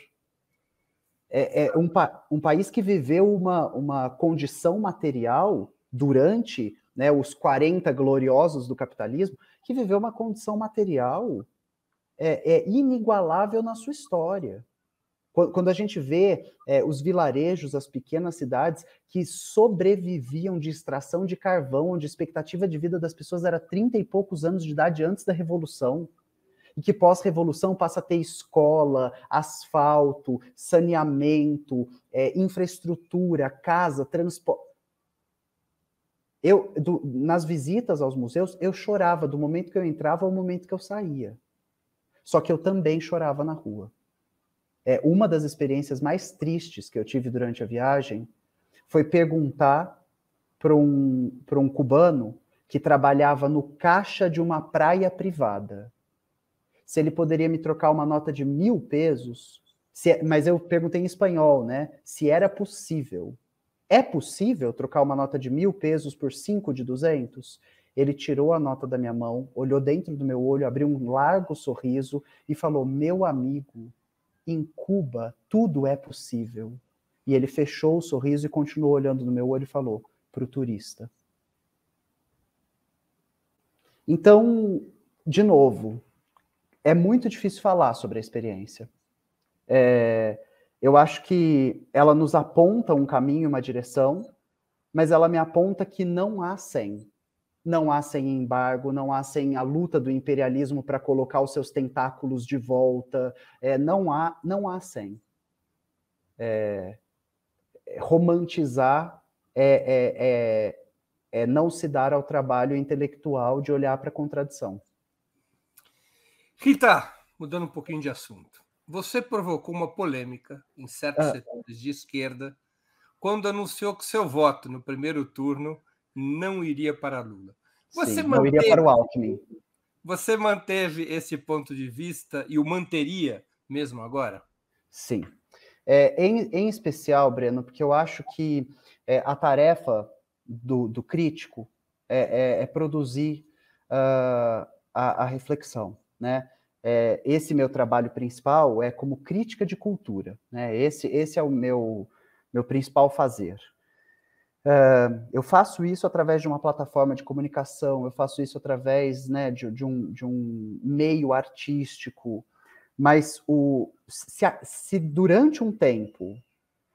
É, é um, pa um, país que viveu uma, uma condição material durante né, os 40 gloriosos do capitalismo, que viveu uma condição material é, é inigualável na sua história. Quando a gente vê é, os vilarejos, as pequenas cidades que sobreviviam de extração de carvão, onde a expectativa de vida das pessoas era 30 e poucos anos de idade antes da Revolução, e que pós-revolução passa a ter escola, asfalto, saneamento, é, infraestrutura, casa, transporte. Eu, do, nas visitas aos museus, eu chorava do momento que eu entrava ao momento que eu saía. Só que eu também chorava na rua é, uma das experiências mais tristes que eu tive durante a viagem foi perguntar para um, um cubano que trabalhava no caixa de uma praia privada se ele poderia me trocar uma nota de mil pesos, se, mas eu perguntei em espanhol, né? Se era possível. É possível trocar uma nota de mil pesos por cinco de duzentos? Ele tirou a nota da minha mão, olhou dentro do meu olho, abriu um largo sorriso e falou: Meu amigo, em Cuba tudo é possível. E ele fechou o sorriso e continuou olhando no meu olho e falou: para o turista. Então, de novo, é muito difícil falar sobre a experiência. É, eu acho que ela nos aponta um caminho, uma direção, mas ela me aponta que não há sem não há sem embargo, não há sem a luta do imperialismo para colocar os seus tentáculos de volta, é, não há, não há sem. É, romantizar é, é, é, é, não se dar ao trabalho intelectual de olhar para a contradição. Rita, mudando um pouquinho de assunto. Você provocou uma polêmica em certos ah. setores de esquerda quando anunciou que seu voto no primeiro turno não iria para Lula. Você Sim, manteve, não iria para o Alckmin. Você manteve esse ponto de vista e o manteria mesmo agora? Sim. É, em, em especial, Breno, porque eu acho que é, a tarefa do, do crítico é, é, é produzir uh, a, a, reflexão, né? É, esse meu trabalho principal é como crítica de cultura, né? Esse, esse é o meu, meu principal fazer. Uh, eu faço isso através de uma plataforma de comunicação, eu faço isso através né, de, de, um, de um meio artístico, mas o, se, se durante um tempo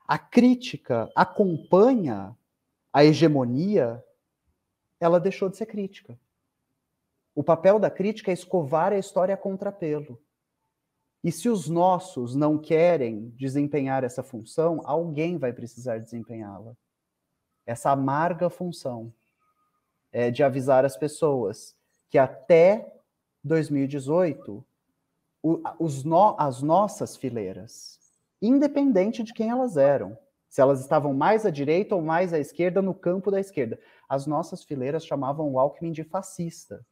a crítica acompanha a hegemonia, ela deixou de ser crítica. O papel da crítica é escovar a história a contrapelo. E se os nossos não querem desempenhar essa função, alguém vai precisar desempenhá-la. Essa amarga função é de avisar as pessoas que até 2018 o, os no, as nossas fileiras, independente de quem elas eram, se elas estavam mais à direita ou mais à esquerda no campo da esquerda, as nossas fileiras chamavam o Alckmin de fascista.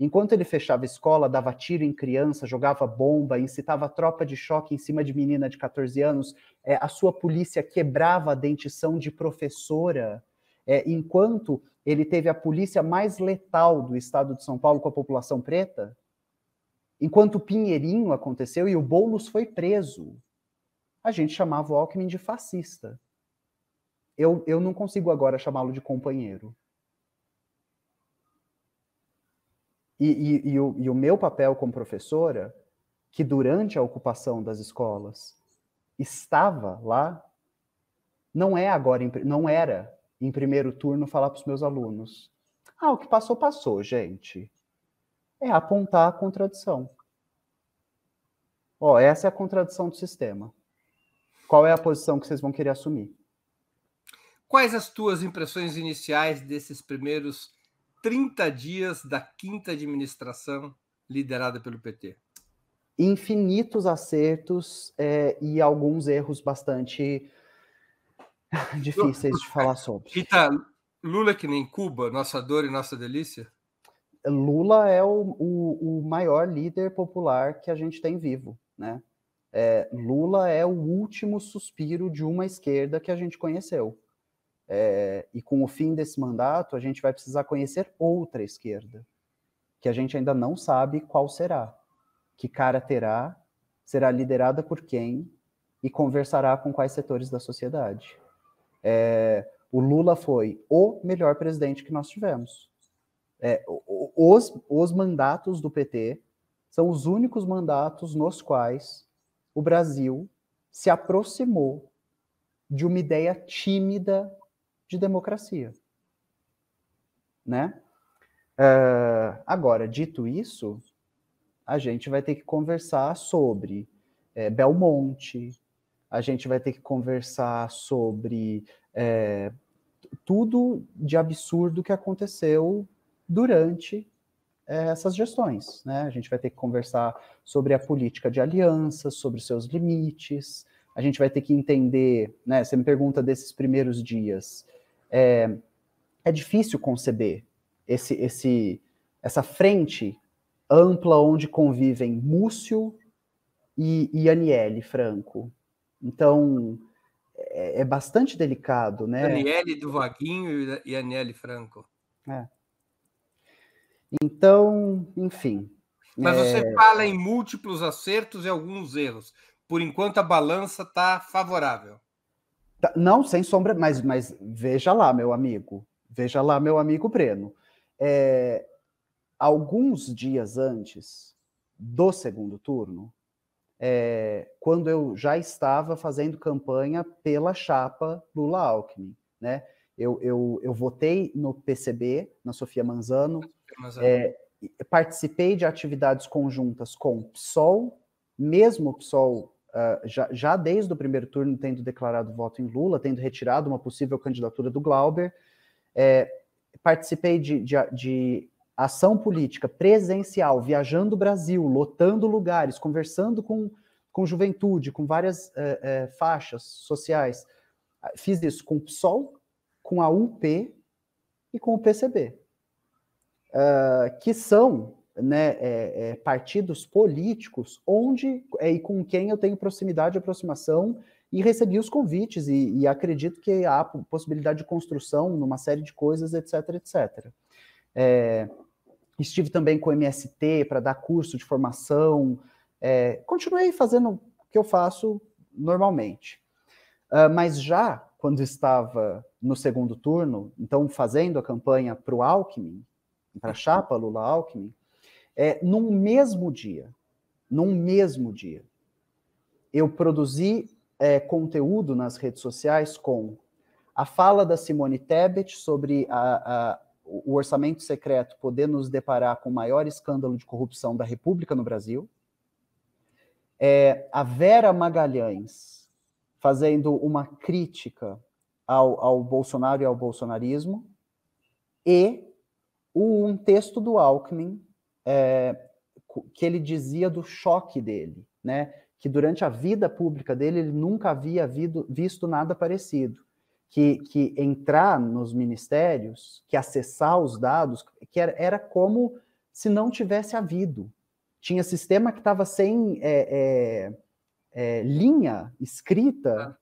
Enquanto ele fechava escola, dava tiro em criança, jogava bomba, incitava tropa de choque em cima de menina de 14 anos, é, a sua polícia quebrava a dentição de professora, é, enquanto ele teve a polícia mais letal do estado de São Paulo com a população preta, Enquanto o Pinheirinho aconteceu e o Boulos foi preso, a gente chamava o Alckmin de fascista. Eu, eu não consigo agora chamá-lo de companheiro. E, e, e, o, e o meu papel como professora, que durante a ocupação das escolas estava lá, não é agora, não era em primeiro turno falar para os meus alunos: ah, o que passou, passou, gente é apontar a contradição. Ó, essa é a contradição do sistema. Qual é a posição que vocês vão querer assumir? Quais as tuas impressões iniciais desses primeiros 30 dias da quinta administração liderada pelo PT? Infinitos acertos é, e alguns erros bastante difíceis de falar sobre. Rita, Lula que nem Cuba, nossa dor e nossa delícia? Lula é o, o, o, maior líder popular que a gente tem vivo, né? É, Lula é o último suspiro de uma esquerda que a gente conheceu. É, e com o fim desse mandato, a gente vai precisar conhecer outra esquerda, que a gente ainda não sabe qual será, que cara terá, será liderada por quem? E conversará com quais setores da sociedade. É, o Lula foi o melhor presidente que nós tivemos. É, os, os mandatos do PT são os únicos mandatos nos quais o Brasil se aproximou de uma ideia tímida de democracia. Né? Uh, agora, dito isso, a gente vai ter que conversar sobre é, Belmonte, a gente vai ter que conversar sobre é, tudo de absurdo que aconteceu durante é, essas gestões. Né? A gente vai ter que conversar sobre a política de alianças, sobre seus limites, a gente vai ter que entender, né? Você me pergunta desses primeiros dias. É, é difícil conceber esse, esse, essa frente ampla onde convivem Múcio e, e Aniele Franco. Então, é, é, bastante delicado, né? Aniele do Vaguinho e Aniele Franco. É. Então, enfim. Mas é... você fala em múltiplos acertos e alguns erros. Por enquanto, a balança está favorável. Tá, não, sem sombra, mas, mas veja lá, meu amigo. Veja lá, meu amigo Breno. É, alguns dias antes do segundo turno, é, quando eu já estava fazendo campanha pela chapa Lula-Alckmin, né? Eu, eu, eu votei no PCB, na Sofia Manzano, é, participei de atividades conjuntas com o PSOL, mesmo o PSOL uh, já, já, desde o primeiro turno tendo declarado voto em Lula, tendo retirado uma possível candidatura do Glauber. É, participei de, de, de ação política presencial, viajando o Brasil, lotando lugares, conversando com, com juventude, com várias é, é, faixas sociais. Fiz isso com o PSOL, com a UP e com o PCB, uh, ah, que são né, é, é, partidos políticos onde é, e com quem eu tenho proximidade, aproximação e recebi os convites e, e, acredito que há possibilidade de construção numa série de coisas, etc, etc. É, estive também com o MST para dar curso de formação, é, continuei fazendo o que eu faço normalmente. Uh, mas já quando estava no segundo turno, então fazendo a campanha para o Alckmin, para a chapa Lula-Alckmin, é, num mesmo dia, num mesmo dia, eu produzi é, conteúdo nas redes sociais com a fala da Simone Tebet sobre a, a, o orçamento secreto poder nos deparar com o maior escândalo de corrupção da República no Brasil, é, a Vera Magalhães fazendo uma crítica ao, ao Bolsonaro e ao bolsonarismo, e um texto do Alckmin é, que ele dizia do choque dele, né? Que durante a vida pública dele ele nunca havia vido, visto nada parecido. Que, que entrar nos ministérios, que acessar os dados, que era, era como se não tivesse havido. Tinha sistema que estava sem é, é, é linha escrita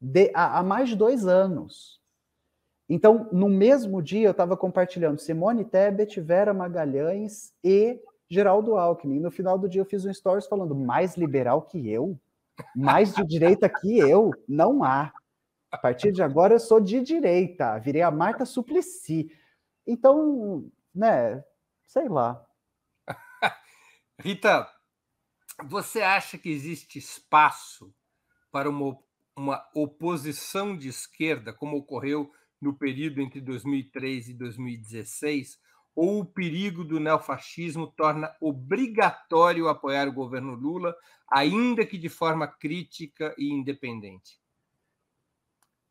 de, há, há mais de dois anos. Então, no mesmo dia, eu estava compartilhando Simone Tebet, Vera Magalhães e Geraldo Alckmin. No final do dia, eu fiz um stories falando: mais liberal que eu? Mais de direita que eu? Não há. A partir de agora, eu sou de direita. Virei a Marta Suplicy. Então, né, sei lá. Rita, você acha que existe espaço para uma uma oposição de esquerda, como ocorreu no período entre 2003 e 2016, ou o perigo do neofascismo torna obrigatório apoiar o governo Lula, ainda que de forma crítica e independente?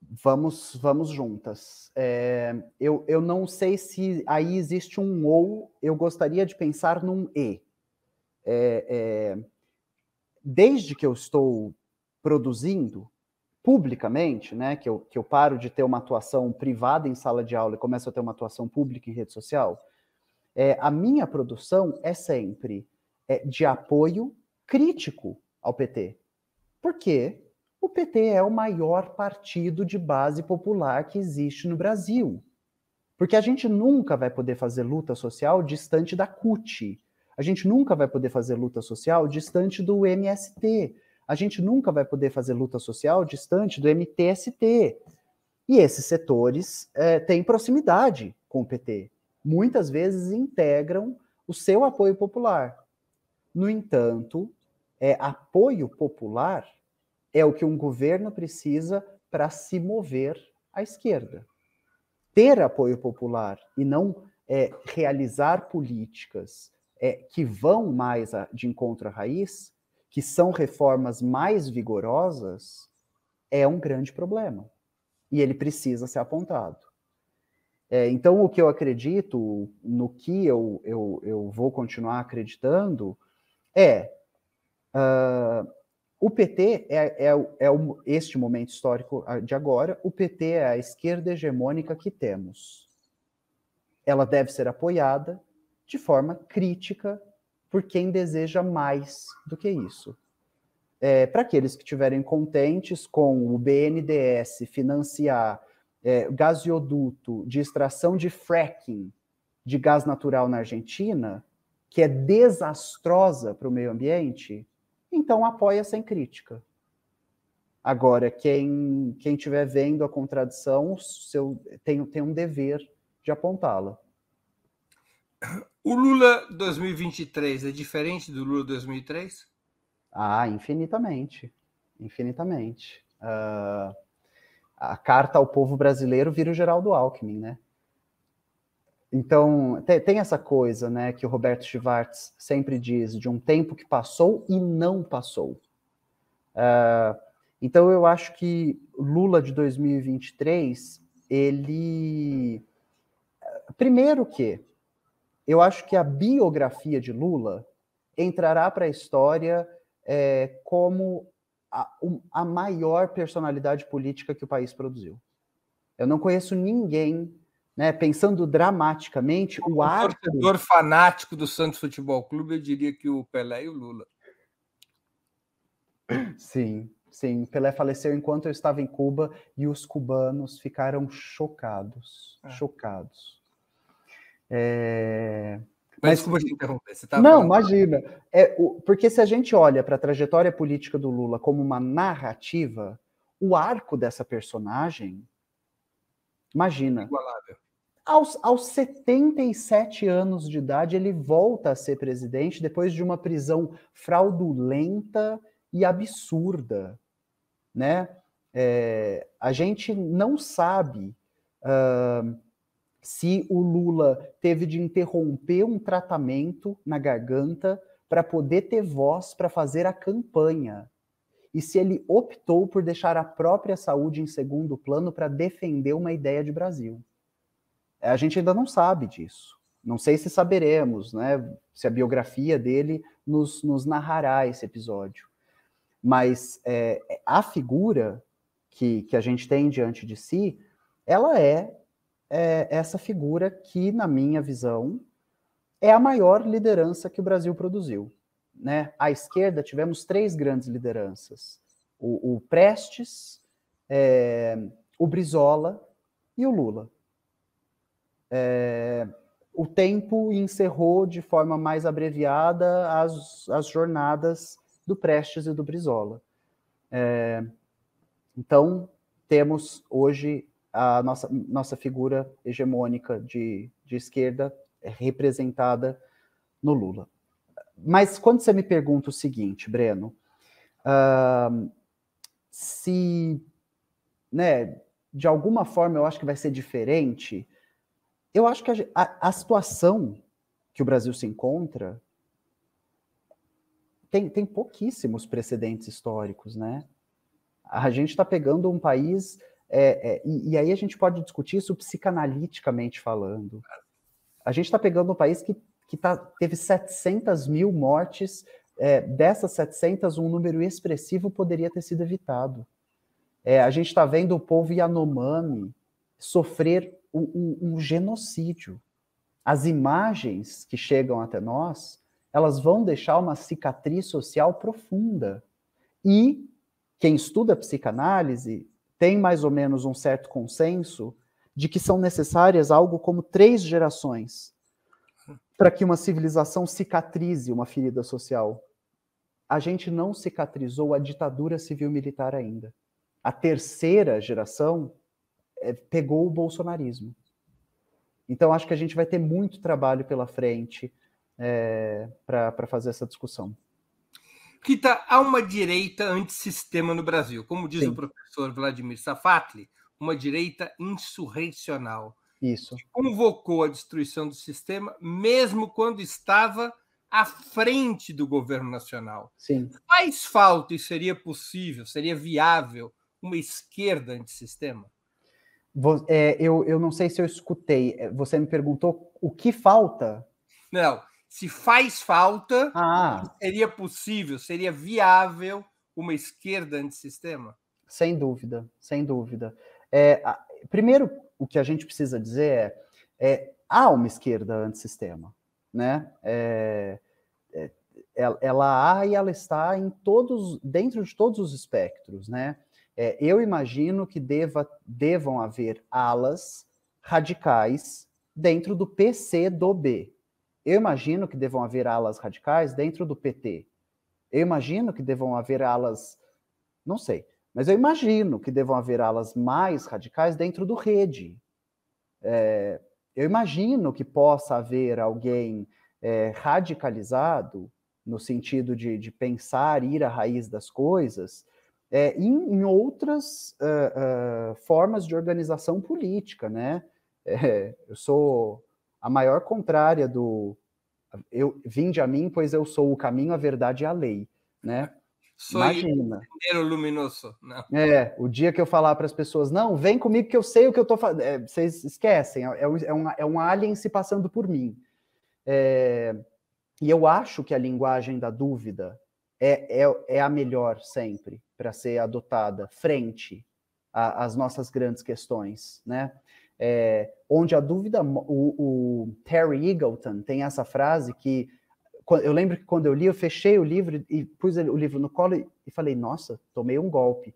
Vamos, vamos juntas. É, eu, eu não sei se aí existe um ou, eu gostaria de pensar num e. É, é, desde que eu estou produzindo, publicamente, né, que eu, que eu paro de ter uma atuação privada em sala de aula e começo a ter uma atuação pública em rede social, é, a minha produção é sempre é, de apoio crítico ao PT. Porque o PT é o maior partido de base popular que existe no Brasil. Porque a gente nunca vai poder fazer luta social distante da CUT. A gente nunca vai poder fazer luta social distante do MST a gente nunca vai poder fazer luta social distante do MTST. E esses setores é, têm proximidade com o PT. Muitas vezes integram o seu apoio popular. No entanto, é, apoio popular é o que um governo precisa para se mover à esquerda. Ter apoio popular e não é, realizar políticas é, que vão mais a, de encontro à raiz que são reformas mais vigorosas, é um grande problema. E ele precisa ser apontado. É, então, o que eu acredito, no que eu, eu, eu vou continuar acreditando, é uh, o PT é, é, é este momento histórico de agora, o PT é a esquerda hegemônica que temos. Ela deve ser apoiada de forma crítica por quem deseja mais do que isso. É, Para aqueles que estiverem contentes com o BNDES financiar é, gasoduto de extração de fracking de gás natural na Argentina, que é desastrosa para o meio ambiente, então apoia sem crítica. Agora, quem quem estiver vendo a contradição, seu, tem, tem um dever de apontá-la. O Lula 2023 é diferente do Lula 2003? Ah, infinitamente. Infinitamente. Uh, a carta ao povo brasileiro vira o Geraldo Alckmin, né? Então, tem, essa coisa, né, que o Roberto Schwartz sempre diz, de um tempo que passou e não passou. Uh, então, eu acho que Lula de 2023, ele... Primeiro que eu acho que a biografia de Lula entrará para a história é, como a, a maior personalidade política que o país produziu. Eu não conheço ninguém né, pensando dramaticamente, o arco... torcedor fanático do Santos Futebol Clube, eu diria que o Pelé e o Lula. Sim, sim. Pelé faleceu enquanto eu estava em Cuba e os cubanos ficaram chocados, é. chocados. É... Mas, Mas te interromper. Você não, falando... imagina. É, o, porque se a gente olha para a trajetória política do Lula como uma narrativa, o arco dessa personagem, imagina. Igualável. Aos, aos 77 anos de idade, ele volta a ser presidente depois de uma prisão fraudulenta e absurda, né? É, a gente não sabe uh, se o Lula teve de interromper um tratamento na garganta para poder ter voz para fazer a campanha e se ele optou por deixar a própria saúde em segundo plano para defender uma ideia de Brasil. A gente ainda não sabe disso. Não sei se saberemos, né? Se a biografia dele nos, nos narrará esse episódio. Mas é, a figura que, que a gente tem diante de si, ela é, é essa figura que, na minha visão, é a maior liderança que o Brasil produziu. Né? À esquerda, tivemos três grandes lideranças: o, o Prestes, é, o Brizola e o Lula é, o tempo encerrou de forma mais abreviada as, as jornadas do Prestes e do Brizola. É, então, temos hoje a nossa, nossa figura hegemônica de, de esquerda representada no Lula. Mas quando você me pergunta o seguinte, Breno, uh, se, né, de alguma forma eu acho que vai ser diferente, eu acho que a, a, a situação que o Brasil se encontra tem, tem pouquíssimos precedentes históricos, né? A gente está pegando um país, é, é, e, e, aí a gente pode discutir isso psicanaliticamente falando. A gente está pegando um país que, que tá, teve 700 mil mortes, é, dessas 700, um número expressivo poderia ter sido evitado. É, a gente está vendo o povo Yanomami sofrer um, um, genocídio. As imagens que chegam até nós, elas vão deixar uma cicatriz social profunda. E quem estuda psicanálise tem mais ou menos um certo consenso de que são necessárias algo como três gerações para que uma civilização cicatrize uma ferida social. A gente não cicatrizou a ditadura civil-militar ainda. A terceira geração é, pegou o bolsonarismo. Então, acho que a gente vai ter muito trabalho pela frente é, para fazer essa discussão. Kita, há uma direita antissistema no Brasil, como diz Sim. o professor Vladimir Safatli, uma direita insurrecional. Isso. Que convocou a destruição do sistema, mesmo quando estava à frente do governo nacional. Sim. Faz falta e seria possível, seria viável uma esquerda antissistema? É, eu, eu não sei se eu escutei. É, você me perguntou o que falta? Não. Se faz falta, ah. seria possível, seria viável uma esquerda antissistema? Sem dúvida, sem dúvida. É, a, primeiro, o que a gente precisa dizer é, é há uma esquerda antissistema, né? É, é, ela há e ela está em todos, dentro de todos os espectros, né? É, eu imagino que deva, devam haver alas radicais dentro do PC do B. Eu imagino que devam haver alas radicais dentro do PT. Eu imagino que devam haver alas, não sei, mas eu imagino que devam haver alas mais radicais dentro do rede. É, eu imagino que possa haver alguém é, radicalizado no sentido de, de pensar, ir à raiz das coisas, é, em, em, outras uh, uh, formas de organização política, né? É, eu sou a maior contrária do eu vinde a mim, pois eu sou o caminho, a verdade e a lei, né? Sou Imagina. luminoso. Não. É, o dia que eu falar para as pessoas, não, vem comigo que eu sei o que eu estou fazendo, é, vocês esquecem, é, é, um, é, um alien se passando por mim. É, e eu acho que a linguagem da dúvida é, é, é a melhor sempre para ser adotada frente às nossas grandes questões, né? É, onde a dúvida, o, o, Terry Eagleton tem essa frase que eu lembro que quando eu li, eu fechei o livro e pus o livro no colo e, falei, nossa, tomei um golpe.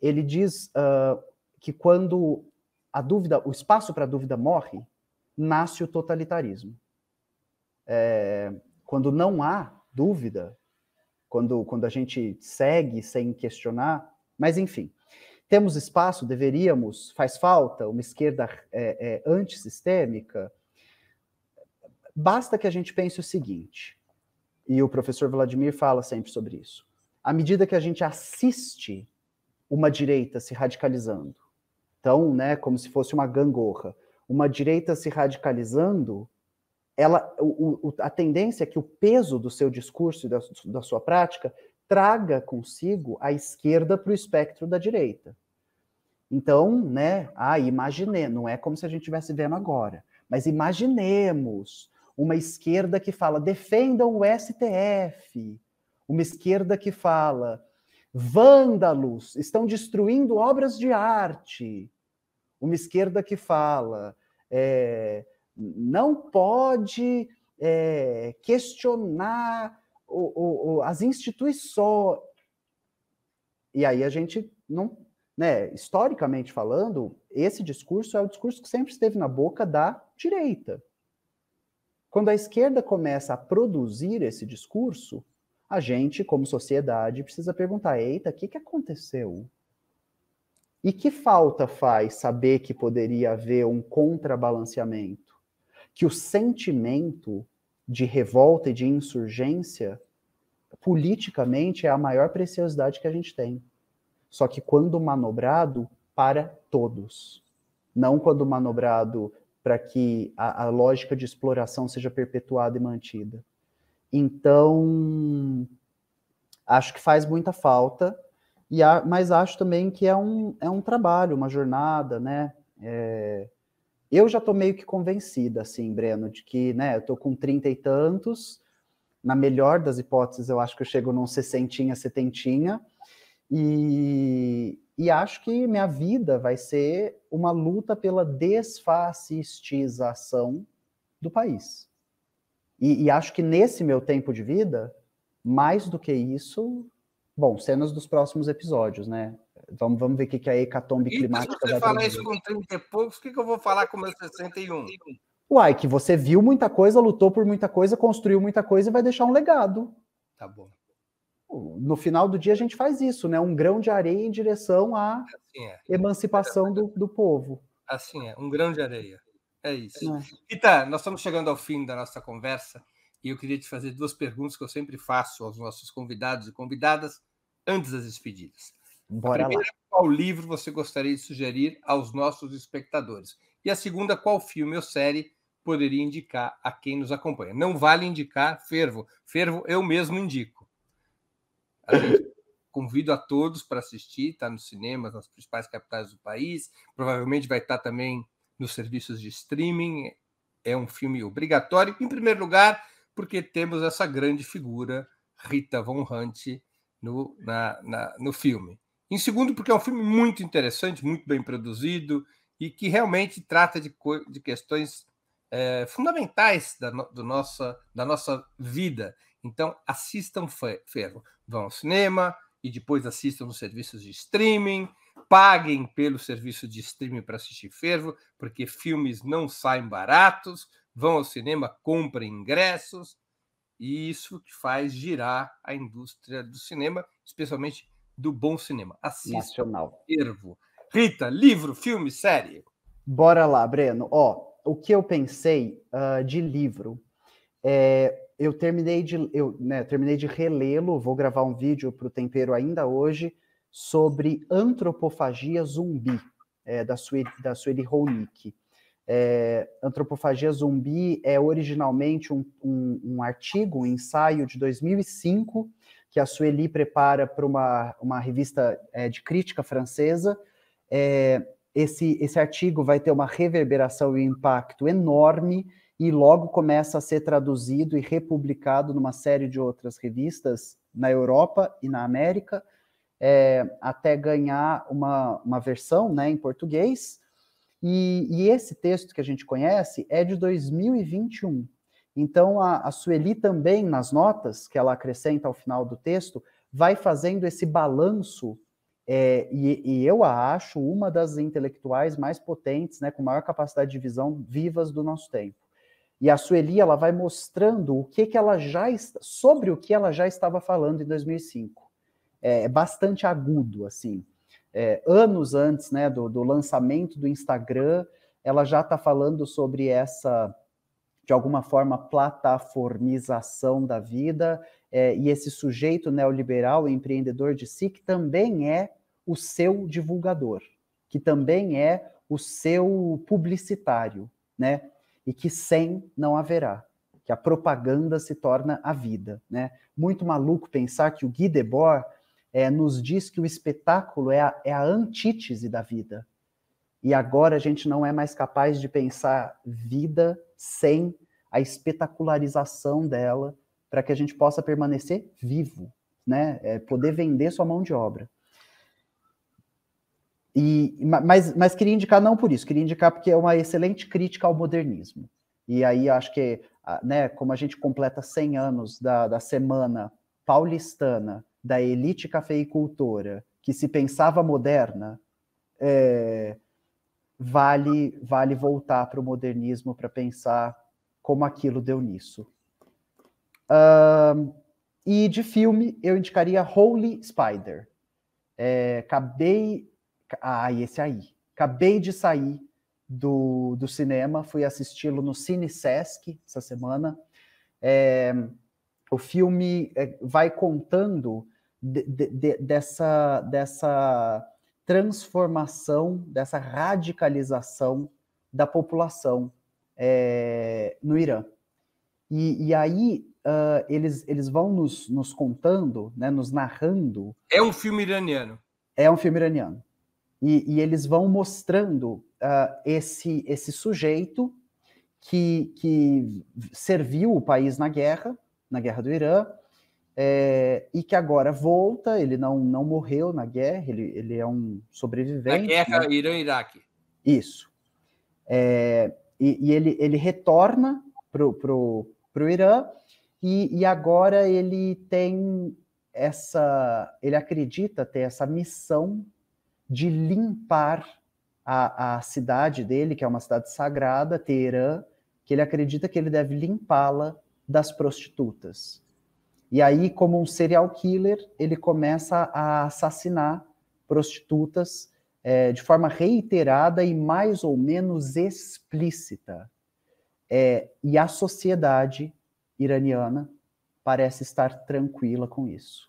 Ele diz uh, que quando a dúvida, o espaço para a dúvida morre, nasce o totalitarismo. É, quando não há dúvida, quando, quando a gente segue sem questionar, mas enfim, temos espaço, deveríamos, faz falta uma esquerda é, é, antissistêmica. Basta que a gente pense o seguinte, e o professor Vladimir fala sempre sobre isso. À medida que a gente assiste uma direita se radicalizando, então, né, como se fosse uma gangorra, uma direita se radicalizando, ela, o, o, a tendência é que o peso do seu discurso e da, da sua prática traga consigo a esquerda para o espectro da direita. Então, né, ah, imagine, não é como se a gente estivesse vendo agora, mas imaginemos uma esquerda que fala defendam o STF, uma esquerda que fala vândalos estão destruindo obras de arte, uma esquerda que fala é, não pode é, questionar o, o, as instituições. E aí a gente não, né, historicamente falando, esse discurso é o discurso que sempre esteve na boca da direita. Quando a esquerda começa a produzir esse discurso, a gente, como sociedade, precisa perguntar: eita, o que, que aconteceu? E que falta faz saber que poderia haver um contrabalanceamento? que o sentimento de revolta e de insurgência, politicamente, é a maior preciosidade que a gente tem. Só que quando manobrado, para todos. Não quando manobrado para que a, a, lógica de exploração seja perpetuada e mantida. Então, acho que faz muita falta, e mas acho também que é um, é um trabalho, uma jornada, né? É, eu já estou meio que convencida, assim, Breno, de que, né, eu estou com trinta e tantos, na melhor das hipóteses, eu acho que eu chego num sessentinha, setentinha, e, e acho que minha vida vai ser uma luta pela desfascistização do país. E, e acho que nesse meu tempo de vida, mais do que isso, bom, cenas dos próximos episódios, né? Vamos, vamos ver o que, que a hecatombe climática vai Se você falar isso com 30 e poucos, o que, que eu vou falar com meus 61? Uai, que você viu muita coisa, lutou por muita coisa, construiu muita coisa e vai deixar um legado. Tá bom. No final do dia a gente faz isso, né? Um grão de areia em direção à assim é. emancipação do, do povo. Assim é, um grão de areia. É isso. É. Rita, nós estamos chegando ao fim da nossa conversa e eu queria te fazer duas perguntas que eu sempre faço aos nossos convidados e convidadas antes das despedidas. Bora a primeira, lá. qual livro você gostaria de sugerir aos nossos espectadores? E a segunda, qual filme ou série poderia indicar a quem nos acompanha? Não vale indicar Fervo. Fervo eu mesmo indico. A gente convido a todos para assistir, está nos cinemas, nas principais capitais do país, provavelmente vai estar também nos serviços de streaming. É um filme obrigatório, em primeiro lugar, porque temos essa grande figura, Rita Von Hunt, no, na, na, no filme. Em segundo, porque é um filme muito interessante, muito bem produzido e que realmente trata de, de questões é, fundamentais da, no, do nossa, da nossa vida. Então, assistam Ferro. Vão ao cinema e depois assistam nos serviços de streaming. Paguem pelo serviço de streaming para assistir Fervo, porque filmes não saem baratos. Vão ao cinema, comprem ingressos. E isso que faz girar a indústria do cinema, especialmente do bom cinema. Assista. Nacional. Ervo. Rita, livro, filme, série. Bora lá, Breno. Ó, o que eu pensei uh, de livro. É, eu terminei de eu, né, terminei de relê-lo, vou gravar um vídeo para o Tempero ainda hoje sobre antropofagia zumbi, é, da, Sueli, da Sueli Ronick. É, antropofagia zumbi é originalmente um, um, um, artigo, um ensaio de 2005, que a Sueli prepara para uma, uma revista é, de crítica francesa. É, esse, esse artigo vai ter uma reverberação e um impacto enorme e logo começa a ser traduzido e republicado numa série de outras revistas na Europa e na América, é, até ganhar uma, uma versão né, em português. E, e, esse texto que a gente conhece é de 2021. Então, a, a Sueli também, nas notas que ela acrescenta ao final do texto, vai fazendo esse balanço, é, e, e, eu a acho uma das intelectuais mais potentes, né, com maior capacidade de visão vivas do nosso tempo. E a Sueli ela vai mostrando o que, que ela já sobre o que ela já estava falando em 2005. É, é bastante agudo, assim. É, anos antes né, do, do lançamento do Instagram, ela já está falando sobre essa, de alguma forma, plataformização da vida é, e esse sujeito neoliberal empreendedor de si, que também é o seu divulgador, que também é o seu publicitário, né? e que sem não haverá, que a propaganda se torna a vida. Né? Muito maluco pensar que o Guy Debord é, nos diz que o espetáculo é a, é a antítese da vida. E agora a gente não é mais capaz de pensar vida sem a espetacularização dela para que a gente possa permanecer vivo, né? É poder vender sua mão de obra. E, mas, mas queria indicar não por isso, queria indicar porque é uma excelente crítica ao modernismo. E aí acho que, né, como a gente completa 100 anos da, da semana paulistana da elite cafeicultora que se pensava moderna, é, vale, vale voltar para o modernismo para pensar como aquilo deu nisso. Uh, e de filme, eu indicaria Holy Spider. É, acabei ah, esse aí. Acabei de sair do, do cinema, fui assisti-lo no Cine Sesc essa semana. É, o filme é, vai contando de, de, dessa, dessa transformação, dessa radicalização da população é, no Irã. E, e aí uh, eles, eles vão nos, nos contando, né, nos narrando. É um filme iraniano. É um filme iraniano. E, e eles vão mostrando uh, esse, esse sujeito que, que serviu o país na guerra, na guerra do Irã, é, e que agora volta, ele não, não morreu na guerra, ele, ele é um sobrevivente. Na guerra né? Irã-Iraque. Isso. É, e, e, ele, ele retorna para o pro, pro Irã, e, e agora ele tem essa. Ele acredita ter essa missão de limpar a, a cidade dele, que é uma cidade sagrada, Teherã, que ele acredita que ele deve limpá-la das prostitutas. E aí, como um serial killer, ele começa a assassinar prostitutas é, de forma reiterada e mais ou menos explícita. É, e a sociedade iraniana parece estar tranquila com isso.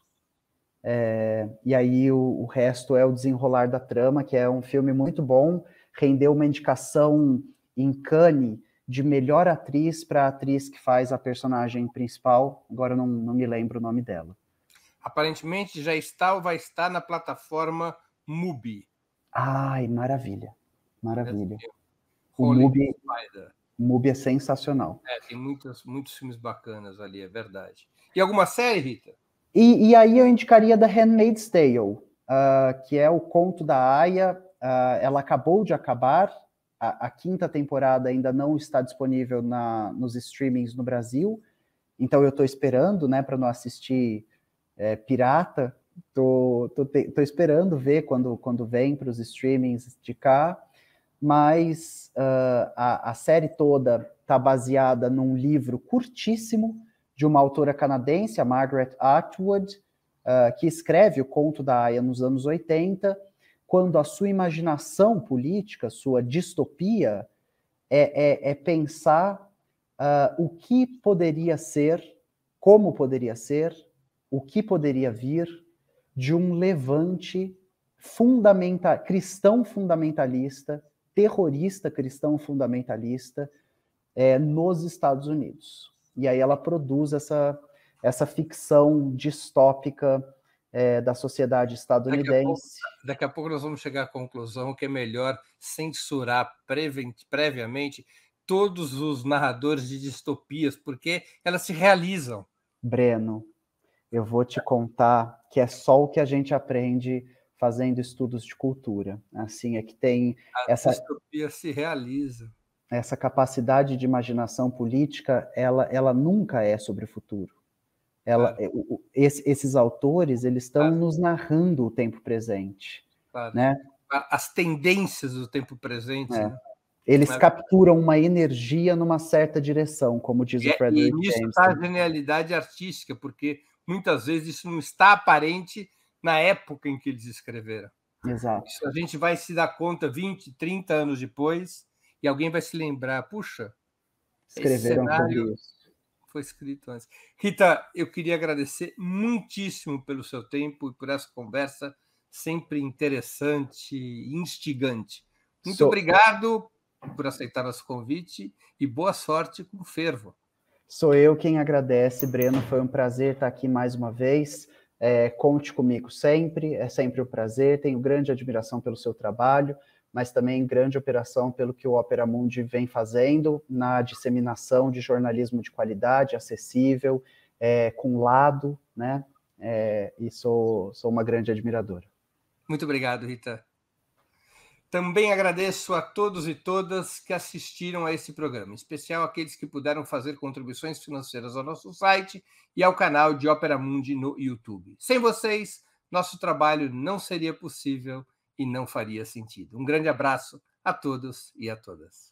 É, e aí o, o, resto é o desenrolar da trama, que é um filme muito bom, rendeu uma indicação em Cannes de melhor atriz para a atriz que faz a personagem principal, agora não, não me lembro o nome dela. Aparentemente já está ou vai estar na plataforma Mubi. Ai, maravilha, maravilha. O Mubi, Mubi é sensacional. É, tem muitos, muitos filmes bacanas ali, é verdade. E alguma série, Rita? E, e, aí eu indicaria The Handmaid's Tale, uh, que é o conto da Aya. Uh, ela acabou de acabar, a, a, quinta temporada ainda não está disponível na, nos streamings no Brasil, então eu estou esperando, né, para não assistir é, pirata. Tô, tô, te, tô, esperando ver quando, quando vem para os streamings de cá, mas uh, a, a série toda está baseada num livro curtíssimo de uma autora canadense, a Margaret Atwood, uh, que escreve o conto da Aya nos anos 80, quando a sua imaginação política, sua distopia, é, é, é pensar uh, o que poderia ser, como poderia ser, o que poderia vir de um levante cristão fundamentalista, terrorista cristão fundamentalista é, nos Estados Unidos e aí ela produz essa, essa ficção distópica é, da sociedade estadunidense. Daqui a, pouco, daqui a, pouco, nós vamos chegar à conclusão que é melhor censurar previamente, todos os narradores de distopias, porque elas se realizam. Breno, eu vou te contar que é só o que a gente aprende fazendo estudos de cultura. Assim, é que tem a essa distopia se realiza. Essa capacidade de imaginação política, ela, ela nunca é sobre o futuro. Ela, claro. É, esse, esses autores, eles estão claro. nos narrando o tempo presente, claro. né? As tendências do tempo presente. É. Né? Eles Mas... capturam uma energia numa certa direção, como diz e, o Frederick James. E nisso está a genialidade artística, porque muitas vezes isso não está aparente na época em que eles escreveram. Exato. Isso a gente vai se dar conta 20, 30 anos depois, e alguém vai se lembrar, puxa, escreveram cenário foi escrito antes. Rita, eu queria agradecer muitíssimo pelo seu tempo e por essa conversa sempre interessante e instigante. Muito Sou... obrigado por aceitar nosso convite e boa sorte com o fervo. Sou eu quem agradece, Breno. Foi um prazer estar aqui mais uma vez. É, conte comigo sempre, é sempre um prazer. Tenho grande admiração pelo seu trabalho, mas também grande operação pelo que o Opera Mundi vem fazendo na disseminação de jornalismo de qualidade, acessível, é, com lado, né? É, e sou, sou uma grande admiradora. Muito obrigado, Rita. Também agradeço a todos e todas que assistiram a esse programa, em especial aqueles que puderam fazer contribuições financeiras ao nosso site e ao canal de Opera Mundi no YouTube. Sem vocês, nosso trabalho não seria possível e não faria sentido. Um grande abraço a todos e a todas.